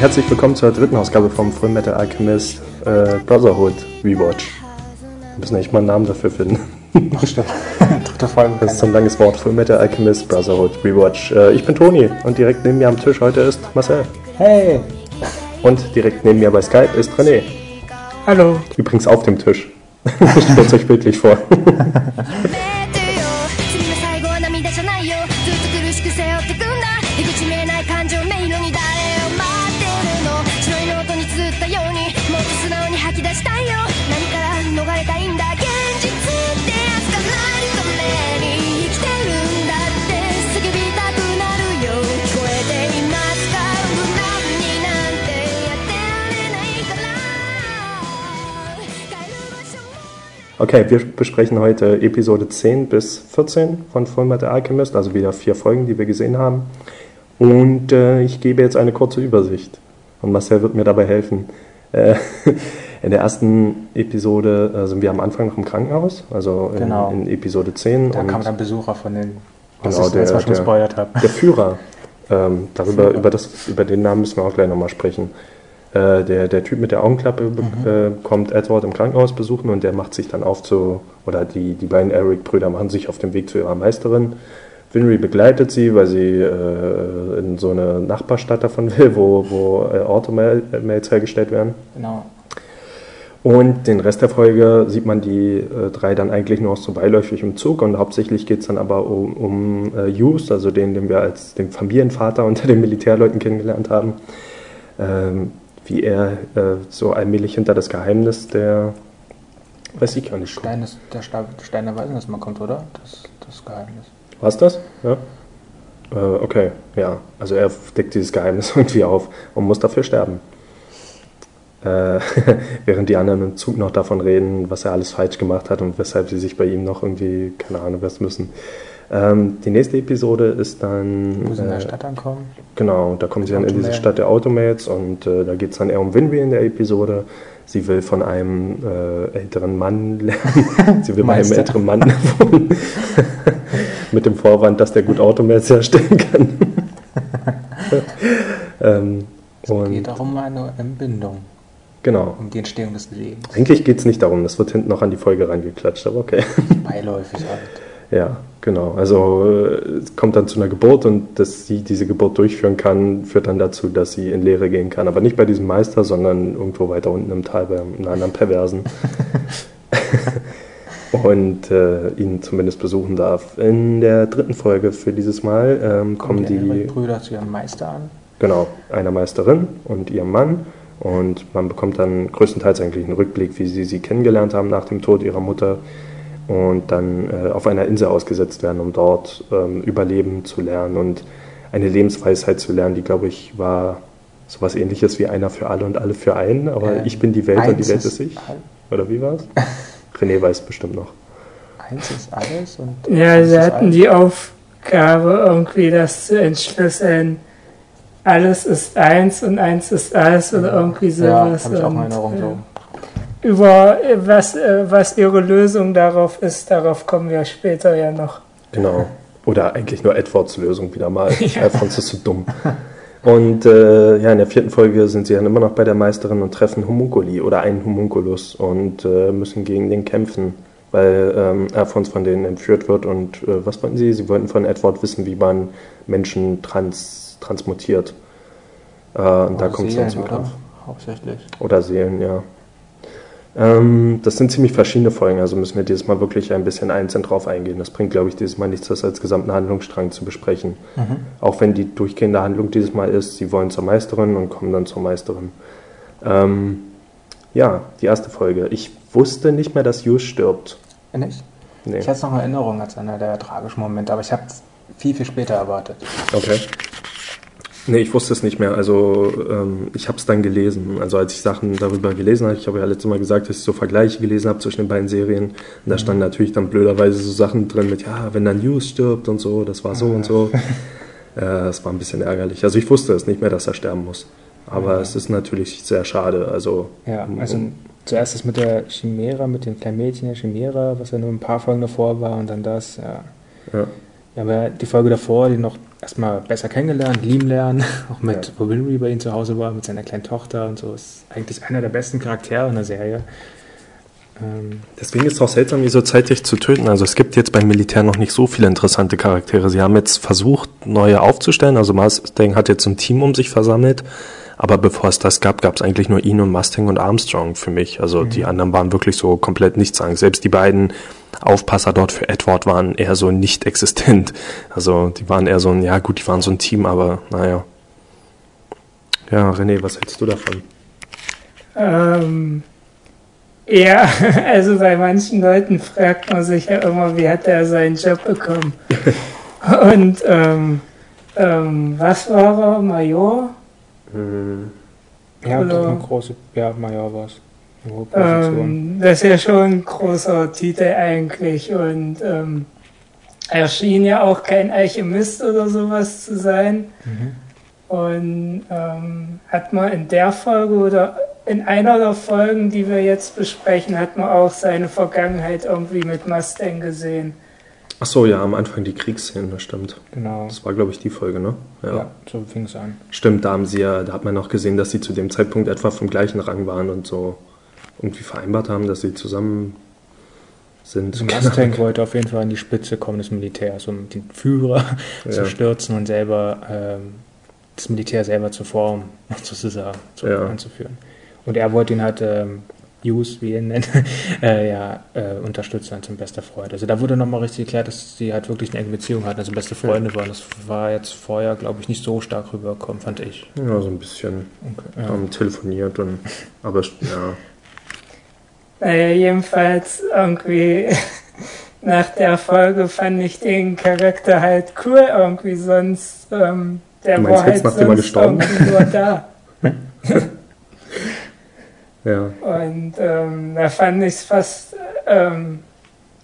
herzlich willkommen zur dritten Ausgabe vom Full Metal Alchemist äh, Brotherhood Rewatch. Wir müssen echt mal einen Namen dafür finden. Ach, stimmt. Dritte Folge. Das ist so ein langes Wort. Full Metal Alchemist Brotherhood Rewatch. Äh, ich bin Toni und direkt neben mir am Tisch heute ist Marcel. Hey! Und direkt neben mir bei Skype ist René. Hallo! Übrigens auf dem Tisch. Stellt euch bildlich vor. Okay, wir besprechen heute Episode 10 bis 14 von Full Metal Alchemist, also wieder vier Folgen, die wir gesehen haben. Und äh, ich gebe jetzt eine kurze Übersicht. Und Marcel wird mir dabei helfen. Äh, in der ersten Episode äh, sind wir am Anfang noch im Krankenhaus, also in, Genau. in Episode 10. Da kam dann Besucher von den, was Genau, ich jetzt der- mal schon der- gespoilert habe. der Führer. Ähm, darüber, Führer. Über, das, über den Namen müssen wir auch gleich nochmal sprechen. Äh, der, der Typ mit der Augenklappe Mhm. äh, kommt Edward im Krankenhaus besuchen und der macht sich dann auf zu, oder die, die beiden Eric-Brüder machen sich auf den Weg zu ihrer Meisterin. Winry begleitet sie, weil sie äh, in so eine Nachbarstadt davon will, wo, wo äh, Automails hergestellt werden. Genau. Und den Rest der Folge sieht man die äh, drei dann eigentlich nur noch so beiläufig im Zug und hauptsächlich geht es dann aber um, um äh, Hughes, also den, den wir als den Familienvater unter den Militärleuten kennengelernt haben, ähm, wie er äh, so allmählich hinter das Geheimnis der, weiß ich gar nicht, Stein ist, der Stein, der Weisen, dass man kommt, oder? Das, das Geheimnis. War es das? Ja. Äh, okay, ja. Also er deckt dieses Geheimnis irgendwie auf und muss dafür sterben. Äh, während die anderen im Zug noch davon reden, was er alles falsch gemacht hat und weshalb sie sich bei ihm noch irgendwie, keine Ahnung, was müssen. Ähm, die nächste Episode ist dann. Wo sie in der äh, Stadt ankommen. Genau, da kommen sie dann in diese. Stadt der Automates und äh, da geht es dann eher um Winry in der Episode. Sie will von einem äh, älteren Mann lernen. Sie will bei einem älteren Mann wohnen. Mit dem Vorwand, dass der gut Automates herstellen kann. ähm, Es geht darum eine Entbindung, genau. um die Entstehung des Lebens. Eigentlich geht es nicht darum, das wird hinten noch an die Folge rangeklatscht, aber okay. Beiläufig halt. Ja, genau. Also äh, es kommt dann zu einer Geburt und dass sie diese Geburt durchführen kann, führt dann dazu, dass sie in Lehre gehen kann. Aber nicht bei diesem Meister, sondern irgendwo weiter unten im Tal bei einem anderen Perversen. und äh, ihn zumindest besuchen darf. In der dritten Folge für dieses Mal ähm, kommen die die, Brüder zu ihrem Meister an. genau, einer Meisterin und ihrem Mann. Und man bekommt dann größtenteils eigentlich einen Rückblick, wie sie sie kennengelernt haben nach dem Tod ihrer Mutter und dann äh, auf einer Insel ausgesetzt werden, um dort ähm, Überleben zu lernen und eine Lebensweisheit zu lernen, die, glaube ich, war sowas ähnliches wie einer für alle und alle für einen, aber Ähm, ich bin die Welt und die Welt ist ich. all- Oder wie war es? René weiß bestimmt noch. Eins ist alles und. Ja, sie ist hatten alles. die Aufgabe, irgendwie das zu entschlüsseln. Alles ist eins und eins ist alles oder irgendwie Ja, sowas. habe ich auch in Und, Erinnerung äh, so. Über äh, was, äh, was ihre Lösung darauf ist, darauf kommen wir später ja noch. Genau. Oder eigentlich nur Edwards Lösung wieder mal. Alphonse ist so dumm. Und äh, ja, in der vierten Folge sind sie dann immer noch bei der Meisterin und treffen Homunculi oder einen Homunculus und äh, müssen gegen den kämpfen, weil ähm, Alphonse von denen entführt wird. Und äh, was wollten sie? Sie wollten von Edward wissen, wie man Menschen trans transmutiert. Äh, und da kommt es dann Seelen, zum oder? Kampf. Hauptsächlich. Oder Seelen, ja. Ähm, das sind ziemlich verschiedene Folgen, also müssen wir dieses Mal wirklich ein bisschen einzeln drauf eingehen. Das bringt, glaube ich, dieses Mal nichts, das als gesamten Handlungsstrang zu besprechen. Mhm. Auch wenn die durchgehende Handlung dieses Mal ist, sie wollen zur Meisterin und kommen dann zur Meisterin. Ähm, ja, die erste Folge. Ich wusste nicht mehr, dass Hughes stirbt. Nicht? Nee. Ich hatte es noch in Erinnerung als einer der tragischen Momente, aber ich habe es viel, viel später erwartet. Okay. Nee, ich wusste es nicht mehr. Also ähm, ich habe es dann gelesen. Also als ich Sachen darüber gelesen habe, ich habe ja letztes Mal gesagt, dass ich so Vergleiche gelesen habe zwischen den beiden Serien. Und da standen natürlich dann blöderweise so Sachen drin mit, ja, wenn dann Hughes stirbt und so, das war so und so. Äh, das war ein bisschen ärgerlich. Also ich wusste es nicht mehr, dass er sterben muss. Aber es ist natürlich sehr schade. Also, Ja, also um- zuerst das mit der Chimera, mit dem kleinen Mädchen der Chimera, was ja nur ein paar Folgen davor war und dann das, ja. ja. Wir haben ja die Folge davor, die noch erstmal besser kennengelernt, lieben lernen, auch mit, Ja. wo Winry bei ihm zu Hause war, mit seiner kleinen Tochter und so. Ist eigentlich einer der besten Charaktere in der Serie. Ähm, Deswegen ist es auch seltsam, die so zeitig zu töten. Also es gibt jetzt beim Militär noch nicht so viele interessante Charaktere. Sie haben jetzt versucht, neue aufzustellen. Also Mustang hat jetzt ein Team um sich versammelt. Aber bevor es das gab, gab es eigentlich nur ihn und Mustang und Armstrong für mich. Also die anderen waren wirklich so komplett nichtssagend. Selbst die beiden Aufpasser dort für Edward waren eher so nicht existent. Also die waren eher so ein, ja gut, die waren so ein Team, aber naja. Ja, René, was hältst du davon? Ähm, ja, also bei manchen Leuten fragt man sich ja immer, wie hat er seinen Job bekommen? Und ähm, ähm, was war er? Major? Ja, Oder- eine große, ja, Major war es. Ähm, das ist ja schon ein großer Titel eigentlich und ähm, er schien ja auch kein Alchemist oder sowas zu sein. Und ähm, hat man in der Folge oder in einer der Folgen, die wir jetzt besprechen, hat man auch seine Vergangenheit irgendwie mit Mustang gesehen. Ach so, ja, am Anfang die Kriegsszenen, das stimmt. genau. Das war, glaube ich, die Folge, ne? Ja. so fing es an. Stimmt, da haben sie ja, da hat man noch gesehen, dass sie zu dem Zeitpunkt etwa vom gleichen Rang waren und so irgendwie vereinbart haben, dass sie zusammen sind. Also Mustang wollte auf jeden Fall an die Spitze kommen des Militärs, um den Führer zu Ja. stürzen und selber ähm, das Militär selber zu formen, sozusagen, zu, Ja. anzuführen. Und er wollte ihn halt ähm, Hughes, wie er ihn nennt, äh, ja, äh, unterstützen als sein bester Freund. Also da wurde nochmal richtig geklärt, dass sie halt wirklich eine enge Beziehung hatten, also beste Freunde waren. Das war jetzt vorher, glaube ich, nicht so stark rübergekommen, fand ich. Ja, so ein bisschen Okay. Ja. haben telefoniert und aber ja. Naja, jedenfalls irgendwie nach der Folge fand ich den Charakter halt cool irgendwie, sonst ähm, der Du meinst war jetzt, halt sonst gestorben irgendwie nur da. Ja. Und ähm, da fand ich es fast, ähm,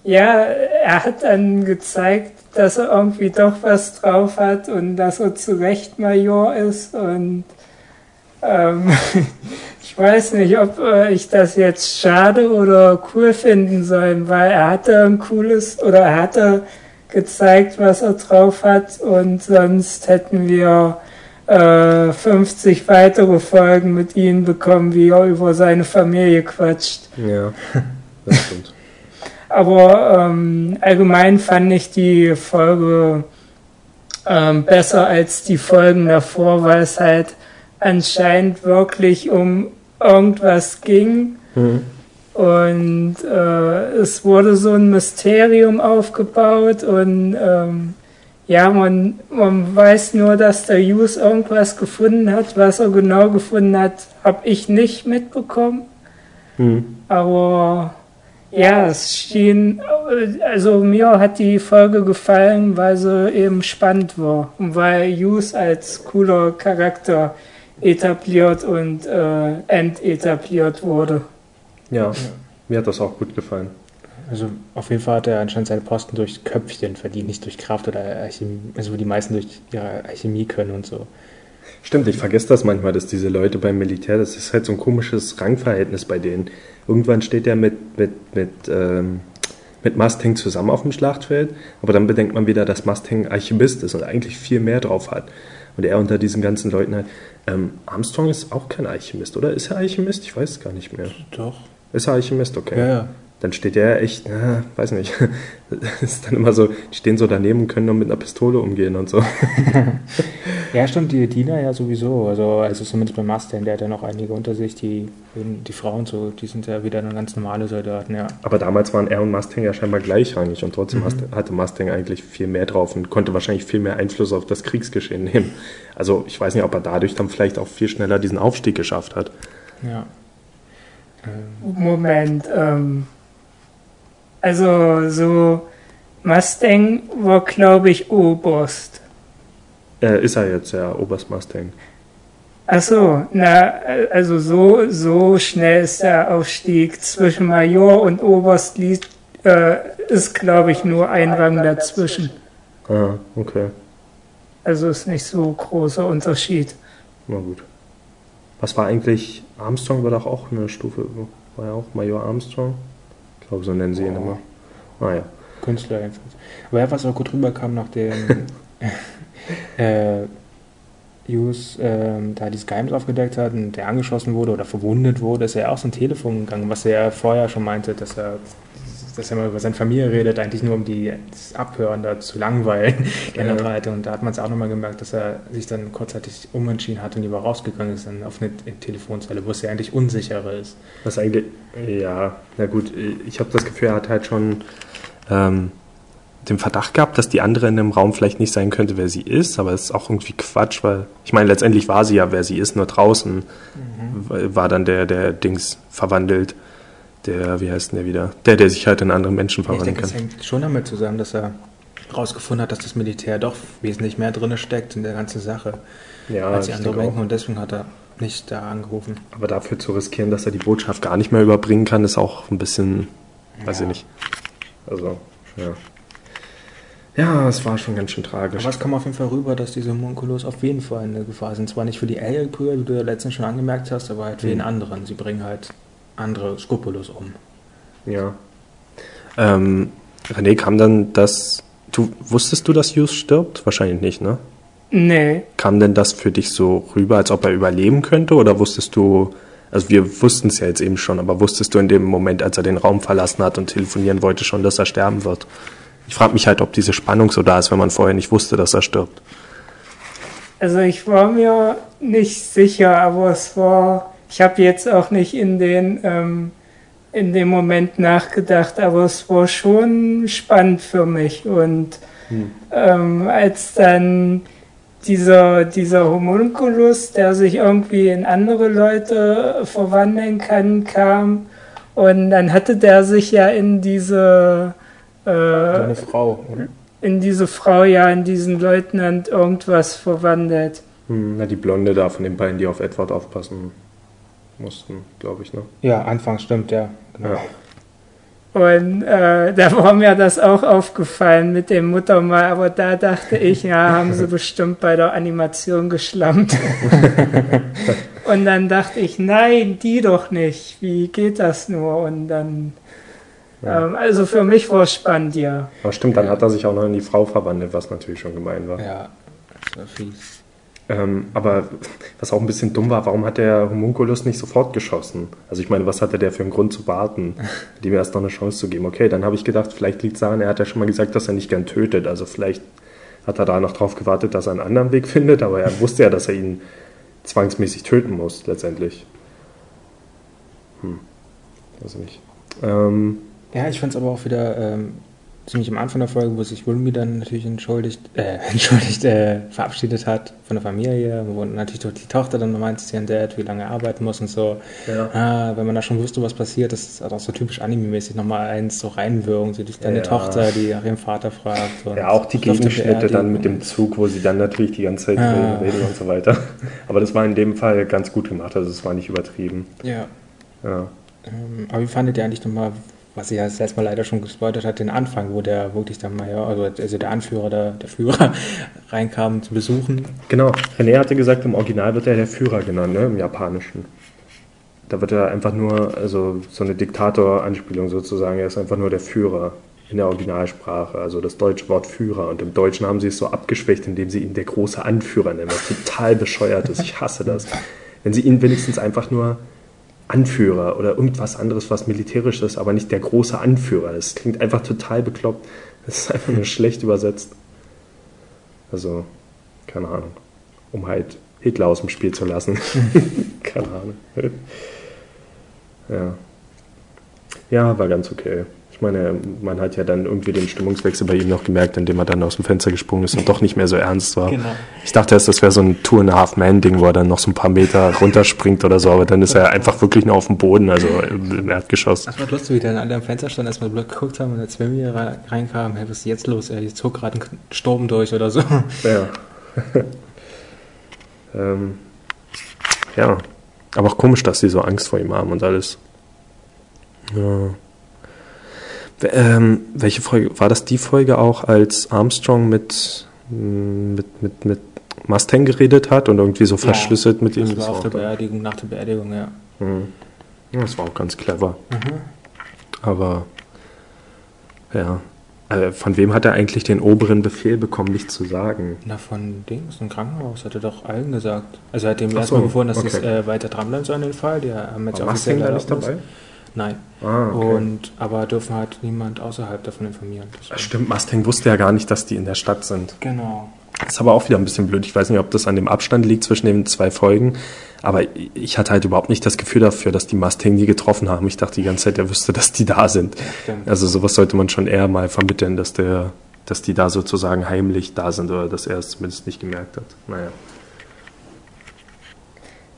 ja, er hat dann gezeigt, dass er irgendwie doch was drauf hat und dass er zu Recht Major ist und ähm, ich weiß nicht, ob äh, ich das jetzt schade oder cool finden soll, weil er hatte ein cooles oder er hatte gezeigt, was er drauf hat und sonst hätten wir äh, 50 weitere Folgen mit ihm bekommen, wie er über seine Familie quatscht. Ja. Das stimmt. Aber ähm, allgemein fand ich die Folge ähm, besser als die Folgen davor, weil es halt anscheinend wirklich um irgendwas ging. Mhm. Und äh, es wurde so ein Mysterium aufgebaut und ähm, ja, man, man weiß nur, dass der Hughes irgendwas gefunden hat. Was er genau gefunden hat, habe ich nicht mitbekommen. Mhm. Aber ja, es schien, also mir hat die Folge gefallen, weil sie eben spannend war und weil Hughes als cooler Charakter etabliert und äh, entetabliert wurde. Ja. Mir hat das auch gut gefallen. Also auf jeden Fall hat er anscheinend seine Posten durch Köpfchen verdient, nicht durch Kraft oder Alchemie, also wo die meisten durch ihre Alchemie können und so. Stimmt, ich vergesse das manchmal, dass diese Leute beim Militär, das ist halt so ein komisches Rangverhältnis bei denen. Irgendwann steht er mit, mit, mit, ähm, mit Mustang zusammen auf dem Schlachtfeld, aber dann bedenkt man wieder, dass Mustang Archivist ist und eigentlich viel mehr drauf hat. Und er unter diesen ganzen Leuten halt. Ähm, Armstrong ist auch kein Alchemist, oder? Ist er Alchemist? Ich weiß es gar nicht mehr. Doch. Ist er Alchemist? Okay. Ja, ja. Dann steht der echt, na, weiß nicht. Ist dann immer so, die stehen so daneben und können nur mit einer Pistole umgehen und so. Ja, stimmt, die Diener ja sowieso. Also, also zumindest beim Mustang, der hat ja noch einige unter sich, die, die Frauen so, die sind ja wieder eine ganz normale Soldaten, ja. Aber damals waren er und Mustang ja scheinbar gleichrangig und trotzdem hast- hatte Mustang eigentlich viel mehr drauf und konnte wahrscheinlich viel mehr Einfluss auf das Kriegsgeschehen nehmen. Also ich weiß nicht, ob er dadurch dann vielleicht auch viel schneller diesen Aufstieg geschafft hat. Ja. Moment, ähm, also so Mustang war glaube ich Oberst. Äh, ist er jetzt, ja, Oberst Mustang. Ach so, na, also so, so schnell ist der Aufstieg zwischen Major und Oberst liegt, äh, ist glaube ich nur ein Rang dazwischen. Ah, okay. Also ist nicht so großer Unterschied. Na gut. Was war eigentlich, Armstrong war doch auch eine Stufe, war ja auch Major Armstrong? Ich glaube, so nennen sie ihn immer. Ah ja. Künstler jedenfalls. Aber ja, was auch gut rüberkam, nachdem äh, Hughes ähm, da dieses Geheimnis aufgedeckt hat und der angeschossen wurde oder verwundet wurde, ist er auch so ein Telefon gegangen, was er vorher schon meinte, dass er dass er mal über seine Familie redet, eigentlich nur um die, das Abhören da zu langweilen, die Ja. andere Seite. Und da hat man es auch nochmal gemerkt, dass er sich dann kurzzeitig umentschieden hat und lieber rausgegangen ist dann auf eine Telefonzelle, wo es ja eigentlich unsicherer ist. Was eigentlich, ja, na gut, ich habe das Gefühl, er hat halt schon ähm, den Verdacht gehabt, dass die andere in dem Raum vielleicht nicht sein könnte, wer sie ist, aber es ist auch irgendwie Quatsch, weil ich meine, letztendlich war sie ja, wer sie ist, nur draußen war dann der, der Dings verwandelt, der, wie heißt denn der wieder? Der, der sich halt in andere Menschen Ich verwandeln denke, kann. hängt schon damit zusammen, dass er herausgefunden hat, dass das Militär doch wesentlich mehr drin steckt in der ganzen Sache, Ja, als die ich andere denke denken. Und deswegen hat er nicht da angerufen. Aber dafür zu riskieren, dass er die Botschaft gar nicht mehr überbringen kann, ist auch ein bisschen, weiß Ja. ich nicht. Also, ja. Ja, es war schon ganz schön tragisch. Aber es kam auf jeden Fall rüber, dass diese Homunculus auf jeden Fall eine Gefahr sind. Zwar nicht für die Alien-Brüder, wie du ja letztens schon angemerkt hast, aber halt für Mhm. den anderen. Sie bringen halt andere Skrupulus um. Ja. Ähm, René, kam dann das. Du wusstest du, dass Hughes stirbt? Wahrscheinlich nicht, ne? Nee, Kam denn das für dich so rüber, als ob er überleben könnte? Oder wusstest du, also wir wussten es ja jetzt eben schon, aber wusstest du in dem Moment, als er den Raum verlassen hat und telefonieren wollte, schon, dass er sterben wird? Ich frage mich halt, ob diese Spannung so da ist, wenn man vorher nicht wusste, dass er stirbt. also ich war mir nicht sicher, aber es war, ich habe jetzt auch nicht in den ähm, in dem Moment nachgedacht, aber es war schon spannend für mich und ähm, als dann dieser, dieser Homunculus, der sich irgendwie in andere Leute verwandeln kann, kam und dann hatte der sich ja in diese äh, Eine Frau, oder? in diese Frau ja, in diesen Leutnant irgendwas verwandelt. Hm, na, die Blonde da von den beiden, die auf Edward aufpassen mussten, glaube ich, ne? Ja, anfangs stimmt, ja. Genau. Ja. Und äh, da war mir das auch aufgefallen mit dem Muttermal, aber da dachte ich, ja, haben sie bestimmt bei der Animation geschlampt. und dann dachte ich, nein, die doch nicht. Wie geht das nur? Und dann, Ja. ähm, also für mich war es spannend, ja. Aber stimmt, dann hat er sich auch noch in die Frau verwandelt, was natürlich schon gemein war. Ja, das war fies. Ähm, aber was auch ein bisschen dumm war, warum hat der Homunculus nicht sofort geschossen? Also ich meine, was hatte der für einen Grund zu warten, dem erst noch eine Chance zu geben? Okay, dann habe ich gedacht, vielleicht liegt es daran, er hat ja schon mal gesagt, dass er nicht gern tötet. Also vielleicht hat er da noch drauf gewartet, dass er einen anderen Weg findet, aber er wusste ja, dass er ihn zwangsmäßig töten muss, letztendlich. Hm, weiß ich nicht. Ähm, Ja, ich fand es aber auch wieder ähm, ziemlich am Anfang der Folge, wo sich Wilmy dann natürlich entschuldigt, äh, entschuldigt, äh, verabschiedet hat von der Familie, wo natürlich doch die Tochter dann sie an Dad, wie lange er arbeiten muss und so. Ja. Ah, wenn man da schon wusste, was passiert, das ist auch so typisch anime-mäßig nochmal eins so reinwirken, so durch deine Ja. Tochter, die nach ihrem Vater fragt. Ja, auch die Gegenschnitte dann mit dem. Zug, wo sie dann natürlich die ganze Zeit Ah. reden, reden und so weiter. Aber das war in dem Fall ganz gut gemacht, also es war nicht übertrieben. Ja. Ja. Ähm, aber wie fandet ihr eigentlich nochmal, was ihr ja das letzte Mal leider schon gespoilert hat, den Anfang, wo der wirklich der Major, also, also der Anführer, der, der Führer reinkam zu besuchen? Genau, René hatte gesagt, im Original wird er der Führer genannt, ne, im Japanischen. Da wird er einfach nur, also so eine Diktator-Anspielung sozusagen, er ist einfach nur der Führer in der Originalsprache, also das deutsche Wort Führer. Und im Deutschen haben sie es so abgeschwächt, indem sie ihn der große Anführer nennen, was total bescheuert ist. Ich hasse das. Wenn sie ihn wenigstens einfach nur Anführer oder irgendwas anderes, was militärisch ist, aber nicht der große Anführer. Das klingt einfach total bekloppt. Das ist einfach nur schlecht übersetzt. Also, keine Ahnung. Um halt Hitler aus dem Spiel zu lassen. keine Ahnung. ja. Ja, war ganz okay. Ich meine, man hat ja dann irgendwie den Stimmungswechsel bei ihm noch gemerkt, indem er dann aus dem Fenster gesprungen ist und doch nicht mehr so ernst war. Genau. Ich dachte erst, das wäre so ein Two and a Half Man Ding, wo er dann noch so ein paar Meter runterspringt oder so, aber dann ist er einfach wirklich nur auf dem Boden, also im Erdgeschoss. Das war lustig, wie dann alle am Fenster standen, erstmal blöd geguckt haben und als wir rein- reinkamen, hey, was ist jetzt los? Jetzt zog gerade ein Sturm durch oder so. Ja. ähm, ja. Aber auch komisch, dass sie so Angst vor ihm haben und alles. Ja. Ähm, welche Folge? War das die Folge auch, als Armstrong mit, mm, mit, mit, mit Mustang geredet hat und irgendwie so verschlüsselt mit ihm? Das war auf der Beerdigung, nach der Beerdigung, ja. Mhm. Ja, Das war auch ganz clever. Aber ja. äh, von wem hat er eigentlich den oberen Befehl bekommen, nichts zu sagen? Na, von Dings, im Krankenhaus, hat er doch allen gesagt. Also er hat dem erstmal befohlen, dass okay. es äh, weiter dranbleiben soll an den Fall. Die haben jetzt War Mustang da nicht dabei? Nein. Ah, okay. Und, aber dürfen halt niemand außerhalb davon informieren. Deswegen- Stimmt, Mustang wusste ja gar nicht, dass die in der Stadt sind. Genau. Das ist aber auch wieder ein bisschen blöd. Ich weiß nicht, ob das an dem Abstand liegt zwischen den zwei Folgen. Aber ich hatte halt überhaupt nicht das Gefühl dafür, dass die Mustang die getroffen haben. Ich dachte die ganze Zeit, er wüsste, dass die da sind. Stimmt. Also sowas sollte man schon eher mal vermitteln, dass der, dass die da sozusagen heimlich da sind oder dass er es zumindest nicht gemerkt hat. Naja.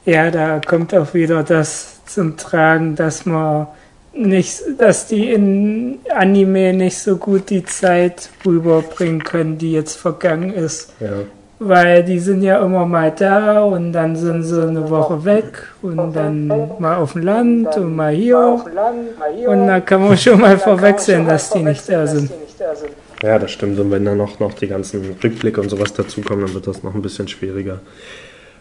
Ja, da kommt auch wieder das zum Tragen, dass man nicht, dass die in Anime nicht so gut die Zeit rüberbringen können, die jetzt vergangen ist. Ja. Weil die sind ja immer mal da und dann sind sie eine Woche weg und dann mal auf dem Land und mal hier. Und da kann man schon mal verwechseln, dass die nicht da sind. Ja, das stimmt. Und wenn dann noch, noch die ganzen Rückblicke und sowas dazukommen, dann wird das noch ein bisschen schwieriger.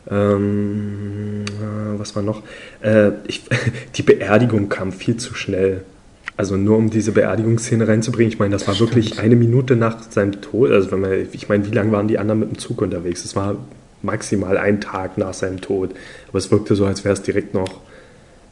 Ähm, äh, was war noch? Äh, ich, die Beerdigung kam viel zu schnell. Also nur um diese Beerdigungsszene reinzubringen. Ich meine, das war wirklich eine Minute nach seinem Tod. Also wenn man, ich meine, wie lange waren die anderen mit dem Zug unterwegs? Es war maximal ein Tag nach seinem Tod. Aber es wirkte so, als wäre es direkt noch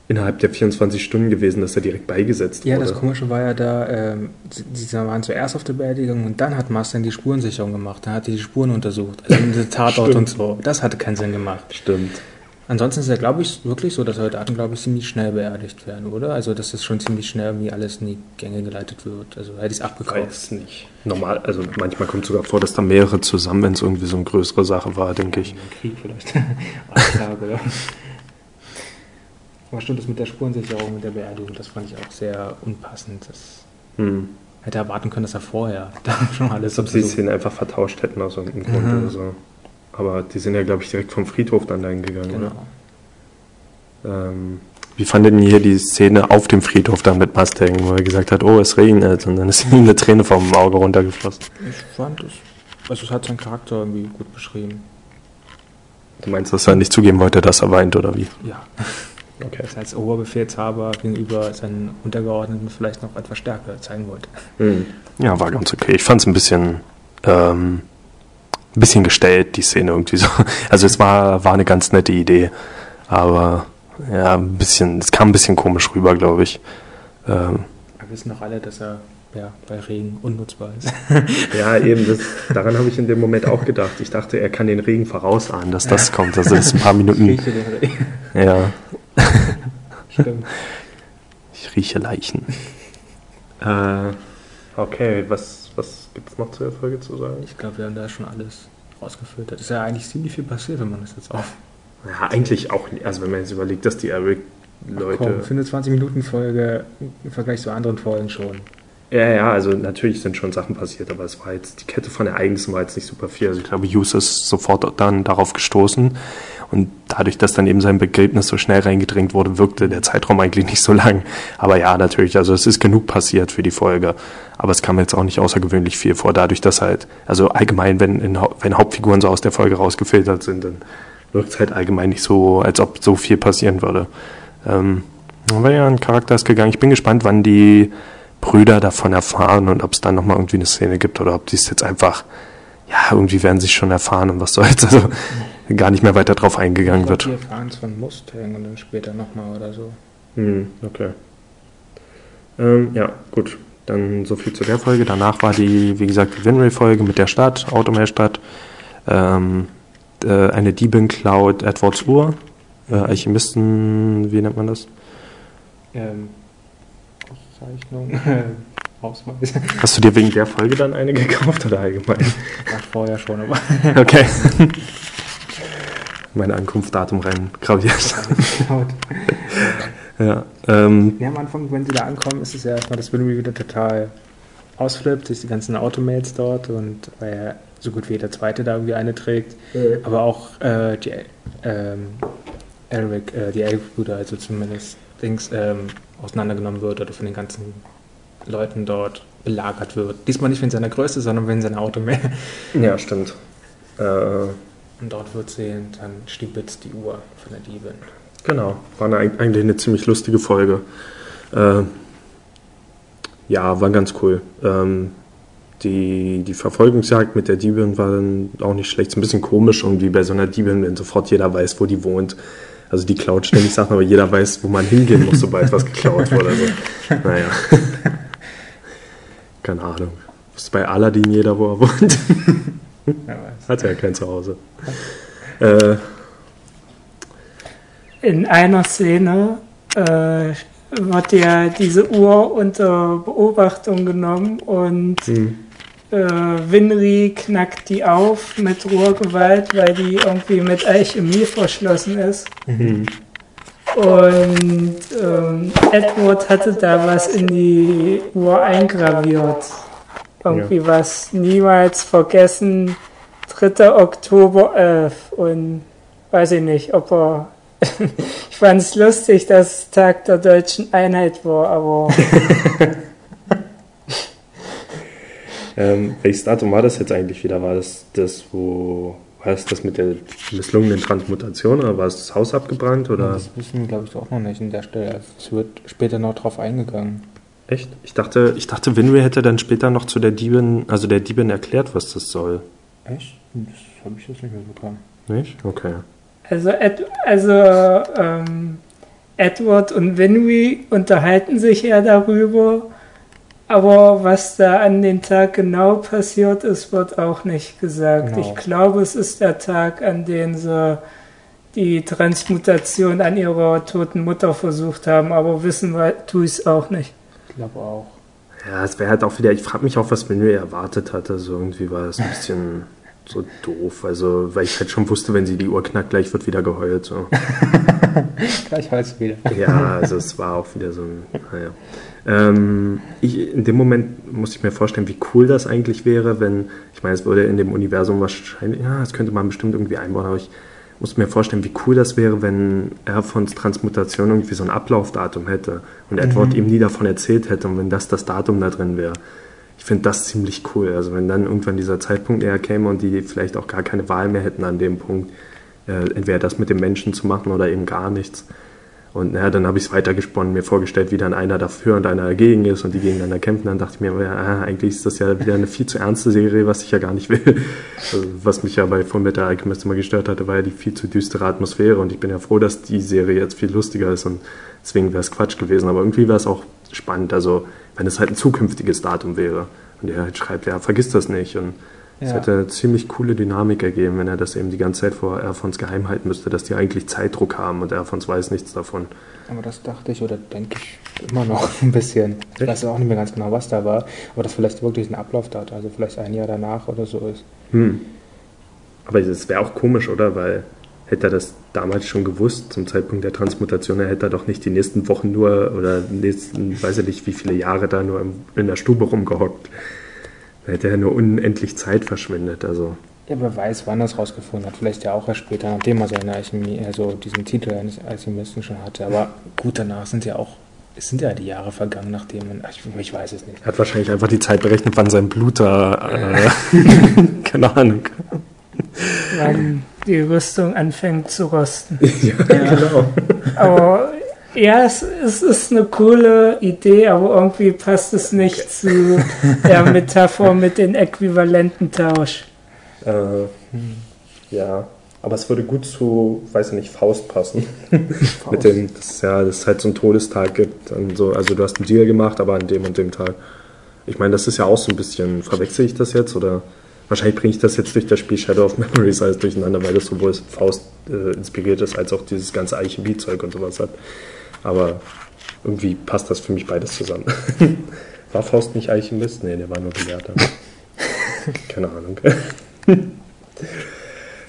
innerhalb der 24 Stunden gewesen, dass er direkt beigesetzt Ja, wurde. das Komische war ja da, ähm, sie, waren zuerst auf der Beerdigung und dann hat Mustang die Spurensicherung gemacht. Dann hat er die Spuren untersucht. Also diese Tatort Stimmt. und so. Das hatte keinen Sinn gemacht. Stimmt. Ansonsten ist ja, glaube ich, wirklich so, dass Soldaten, glaube ich, ziemlich schnell beerdigt werden, oder? Also, dass das schon ziemlich schnell irgendwie alles in die Gänge geleitet wird. Also, hätte ich es abgekauft. Weiß nicht. Normal, also manchmal kommt sogar vor, dass da mehrere zusammen, wenn es irgendwie so eine größere Sache war, denke ich. Krieg vielleicht. Tage, oder? Aber stimmt, das mit der Spurensicherung und der Beerdigung, das fand ich auch sehr unpassend. Das Hm. hätte erwarten können, dass er vorher da schon alles Als ob sie die untersucht. Szene einfach vertauscht hätten aus irgendeinem Grund Mhm. oder so. Aber die sind ja, glaube ich, direkt vom Friedhof dann dahin gegangen, Genau. oder? Ähm, wie fandet ihr hier die Szene auf dem Friedhof dann mit Mustang, wo er gesagt hat, oh, es regnet und dann ist ihm eine Träne vom Auge runtergeflossen? Ich fand es, also es hat seinen Charakter irgendwie gut beschrieben. Du meinst, dass er nicht zugeben wollte, dass er weint, oder wie? Ja. Okay. Dass er als Oberbefehlshaber gegenüber seinen Untergeordneten vielleicht noch etwas stärker zeigen wollte. Hm. Ja, war ganz okay. Ich fand es ein bisschen, ähm, ein bisschen gestellt, die Szene irgendwie so. Also es war, war eine ganz nette Idee, aber ja, ein bisschen, es kam ein bisschen komisch rüber, glaube ich. Ähm, Wir wissen doch alle, dass er ja, bei Regen unnutzbar ist. ja, eben, das, daran habe ich in dem Moment auch gedacht. Ich dachte, er kann den Regen vorausahnen, dass das kommt. Also das ist ein paar Minuten. Rieche den Regen. Ja, Stimmt. ich rieche Leichen. Äh, okay, was, was gibt es noch zur Folge zu sagen? Ich glaube, wir haben da schon alles rausgefiltert. Ist ja eigentlich ziemlich viel passiert, wenn man das jetzt auf. Ja, eigentlich auch nicht. Also wenn man jetzt überlegt, dass die Eric-Leute... Für eine 20-Minuten-Folge im Vergleich zu anderen Folgen schon. Ja, ja, also natürlich sind schon Sachen passiert, aber es war jetzt, die Kette von Ereignissen war jetzt nicht super viel. Also ich glaube, Hughes ist sofort dann darauf gestoßen und dadurch, dass dann eben sein Begräbnis so schnell reingedrängt wurde, wirkte der Zeitraum eigentlich nicht so lang. Aber ja, natürlich, also es ist genug passiert für die Folge, aber es kam jetzt auch nicht außergewöhnlich viel vor, dadurch, dass halt, also allgemein, wenn, in, wenn Hauptfiguren so aus der Folge rausgefiltert sind, dann wirkt es halt allgemein nicht so, als ob so viel passieren würde. Ähm, aber ja, ein Charakter ist gegangen. Ich bin gespannt, wann die Brüder davon erfahren und ob es dann nochmal irgendwie eine Szene gibt oder ob die es jetzt einfach, ja, irgendwie werden sie schon erfahren und was soll's. Also gar nicht mehr weiter drauf eingegangen wird. glaub, Wir erfahren es von Mustang und dann später nochmal oder so. Hm, okay. Ähm, ja, gut. Dann so viel zu der Folge. Danach war die, wie gesagt, die Winray-Folge mit der Stadt, Automeerstadt. Ähm, äh, eine Diebin klaut Edwards Uhr. Äh, Alchemisten, wie nennt man das? Ähm, Auszeichnung, Ausweis. Hast du dir wegen der Folge dann eine gekauft oder allgemein? War vorher schon, aber Okay. Meine Ankunftsdatum rein graviert. ja, ähm, Ja, am Anfang, wenn sie da ankommen, ist es ja erstmal, dass Winry wieder total ausflippt, sich die ganzen Automates dort und weil er so gut wie jeder Zweite da irgendwie eine trägt. Aber auch äh, die, ähm, Eric, äh, die Eric-Brüder, also zumindest Dings, ähm, auseinandergenommen wird oder von den ganzen Leuten dort belagert wird. Diesmal nicht wegen seiner Größe, sondern wegen seiner Automate. ja, stimmt. Äh, Und dort wird sie dann stibitzt die Uhr von der Diebin. Genau, war eine, eigentlich eine ziemlich lustige Folge. Äh, ja, war ganz cool. Ähm, die, die Verfolgungsjagd mit der Diebin war dann auch nicht schlecht. So ein bisschen komisch irgendwie bei so einer Diebin, wenn sofort jeder weiß, wo die wohnt. Also die klaut ständig Sachen, aber jeder weiß, wo man hingehen muss, sobald was geklaut wurde. Also, naja. Keine Ahnung. Ist bei Aladdin jeder, wo er wohnt. Hat ja kein Zuhause. Äh, In einer Szene äh, wird ja diese Uhr unter Beobachtung genommen und hm. äh, Winry knackt die auf mit roher Gewalt, weil die irgendwie mit Alchemie verschlossen ist. Mhm. Und ähm, Edward hatte da was in die Uhr eingraviert. Irgendwie was niemals vergessen. 3. Oktober 11. Und weiß ich nicht, ob er. ich fand es lustig, dass es Tag der deutschen Einheit war, aber Ähm, welches Datum war das jetzt eigentlich wieder? War das das, wo. War das das mit der misslungenen Transmutation oder war es das Haus abgebrannt oder? Das wissen wir, glaube ich, auch noch nicht an der Stelle. Es wird später noch drauf eingegangen. Echt? Ich dachte, ich dachte, Winry hätte dann später noch zu der Diebin, also der Diebin erklärt, was das soll. Echt? Das habe ich jetzt nicht mehr bekommen. Nicht? Okay. Also, Ed, also ähm, Edward und Winry unterhalten sich ja darüber, aber was da an dem Tag genau passiert ist, wird auch nicht gesagt. Genau. Ich glaube, es ist der Tag, an dem sie die Transmutation an ihrer toten Mutter versucht haben, aber wissen wir, tue ich es auch nicht. Ich glaube auch. Ja, es wäre halt auch wieder, ich frage mich auch, was Winry erwartet hatte. So irgendwie war es ein bisschen so doof. Also, weil ich halt schon wusste, wenn sie die Uhr knackt, gleich wird wieder geheult. So. Gleich Holz wieder. Ja, also es war auch wieder so ein, naja. Ähm, ich, in dem Moment muss ich mir vorstellen, wie cool das eigentlich wäre, wenn, ich meine, es würde in dem Universum wahrscheinlich, ja, das könnte man bestimmt irgendwie einbauen, aber ich muss mir vorstellen, wie cool das wäre, wenn Erfons Transmutation irgendwie so ein Ablaufdatum hätte und Edward ihm nie davon erzählt hätte und wenn das das Datum da drin wäre. Ich finde das ziemlich cool. Also wenn dann irgendwann dieser Zeitpunkt näher käme und die vielleicht auch gar keine Wahl mehr hätten an dem Punkt, äh, entweder das mit dem Menschen zu machen oder eben gar nichts. Und naja, dann habe ich es weitergesponnen, mir vorgestellt, wie dann einer dafür und einer dagegen ist und die gegeneinander kämpfen. Dann dachte ich mir, ja, eigentlich ist das ja wieder eine viel zu ernste Serie, was ich ja gar nicht will. Also, was mich ja bei Fullmetal Alchemist immer gestört hatte, war ja die viel zu düstere Atmosphäre. Und ich bin ja froh, dass die Serie jetzt viel lustiger ist und deswegen wäre es Quatsch gewesen. Aber irgendwie wäre es auch spannend, also wenn es halt ein zukünftiges Datum wäre. Und er halt schreibt, ja, vergiss das nicht. Und es Ja. hätte eine ziemlich coole Dynamik ergeben, wenn er das eben die ganze Zeit vor Erfons geheim halten müsste, dass die eigentlich Zeitdruck haben und Erfons weiß nichts davon. Aber das dachte ich oder denke ich immer noch ein bisschen. Ich weiß auch nicht mehr ganz genau, was da war. Aber das vielleicht wirklich ein Ablaufdatum, also vielleicht ein Jahr danach oder so ist. Hm. Aber es wäre auch komisch, oder? Weil hätte er das damals schon gewusst, zum Zeitpunkt der Transmutation, er hätte er doch nicht die nächsten Wochen nur oder die nächsten, weiß ich nicht, wie viele Jahre da nur in der Stube rumgehockt. Da hätte er nur unendlich Zeit verschwendet. Also, Ja, wer weiß, wann er es rausgefunden hat. Vielleicht ja auch erst später, nachdem er seine Alchemie, also diesen Titel eines Alchemisten schon hatte. Aber gut, danach sind ja auch, es sind ja die Jahre vergangen, nachdem man, ich, ich weiß es nicht. er hat wahrscheinlich einfach die Zeit berechnet, wann sein Blut da, äh, keine Ahnung. Wann die Rüstung anfängt zu rosten. ja, genau. Aber ja, es, es ist eine coole Idee, aber irgendwie passt es nicht zu der Metapher mit den äquivalenten Tausch. Äh, ja, aber es würde gut zu, weiß ich nicht, Faust passen. Mit dem, dass ja, dass es halt so einen Todestag gibt. Und so, also du hast einen Deal gemacht, aber an dem und dem Tag. Ich meine, das ist ja auch so ein bisschen, verwechsel ich das jetzt oder wahrscheinlich bringe ich das jetzt durch das Spiel Shadow of Memories alles durcheinander, weil das sowohl Faust äh, inspiriert ist, als auch dieses ganze Alchemie-Zeug und sowas hat. Aber irgendwie passt das für mich beides zusammen. War Faust nicht Alchemist? Nee, der war nur Gelehrter. Keine Ahnung.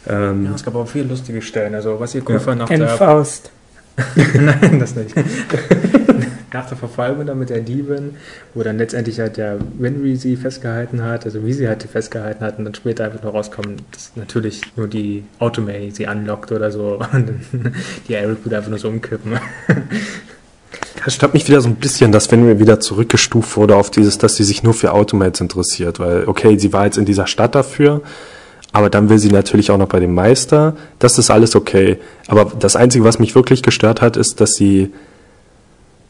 ähm, Ja, es gab aber viele lustige Stellen. Also, was ihr cool Ja. nach der, Faust. Nein, das nicht. Nach der Verfolgung dann mit der Diebin, wo dann letztendlich halt der Winry sie festgehalten hat, also wie sie halt festgehalten hat und dann später einfach nur rauskommt, dass natürlich nur die Automay sie anlockt oder so und die Eric würde einfach nur so umkippen. Es stört mich wieder so ein bisschen, dass wir wieder zurückgestuft wurde auf dieses, dass sie sich nur für Automates interessiert, weil okay, sie war jetzt in dieser Stadt dafür, aber dann will sie natürlich auch noch bei dem Meister. Das ist alles okay. Aber das Einzige, was mich wirklich gestört hat, ist, dass sie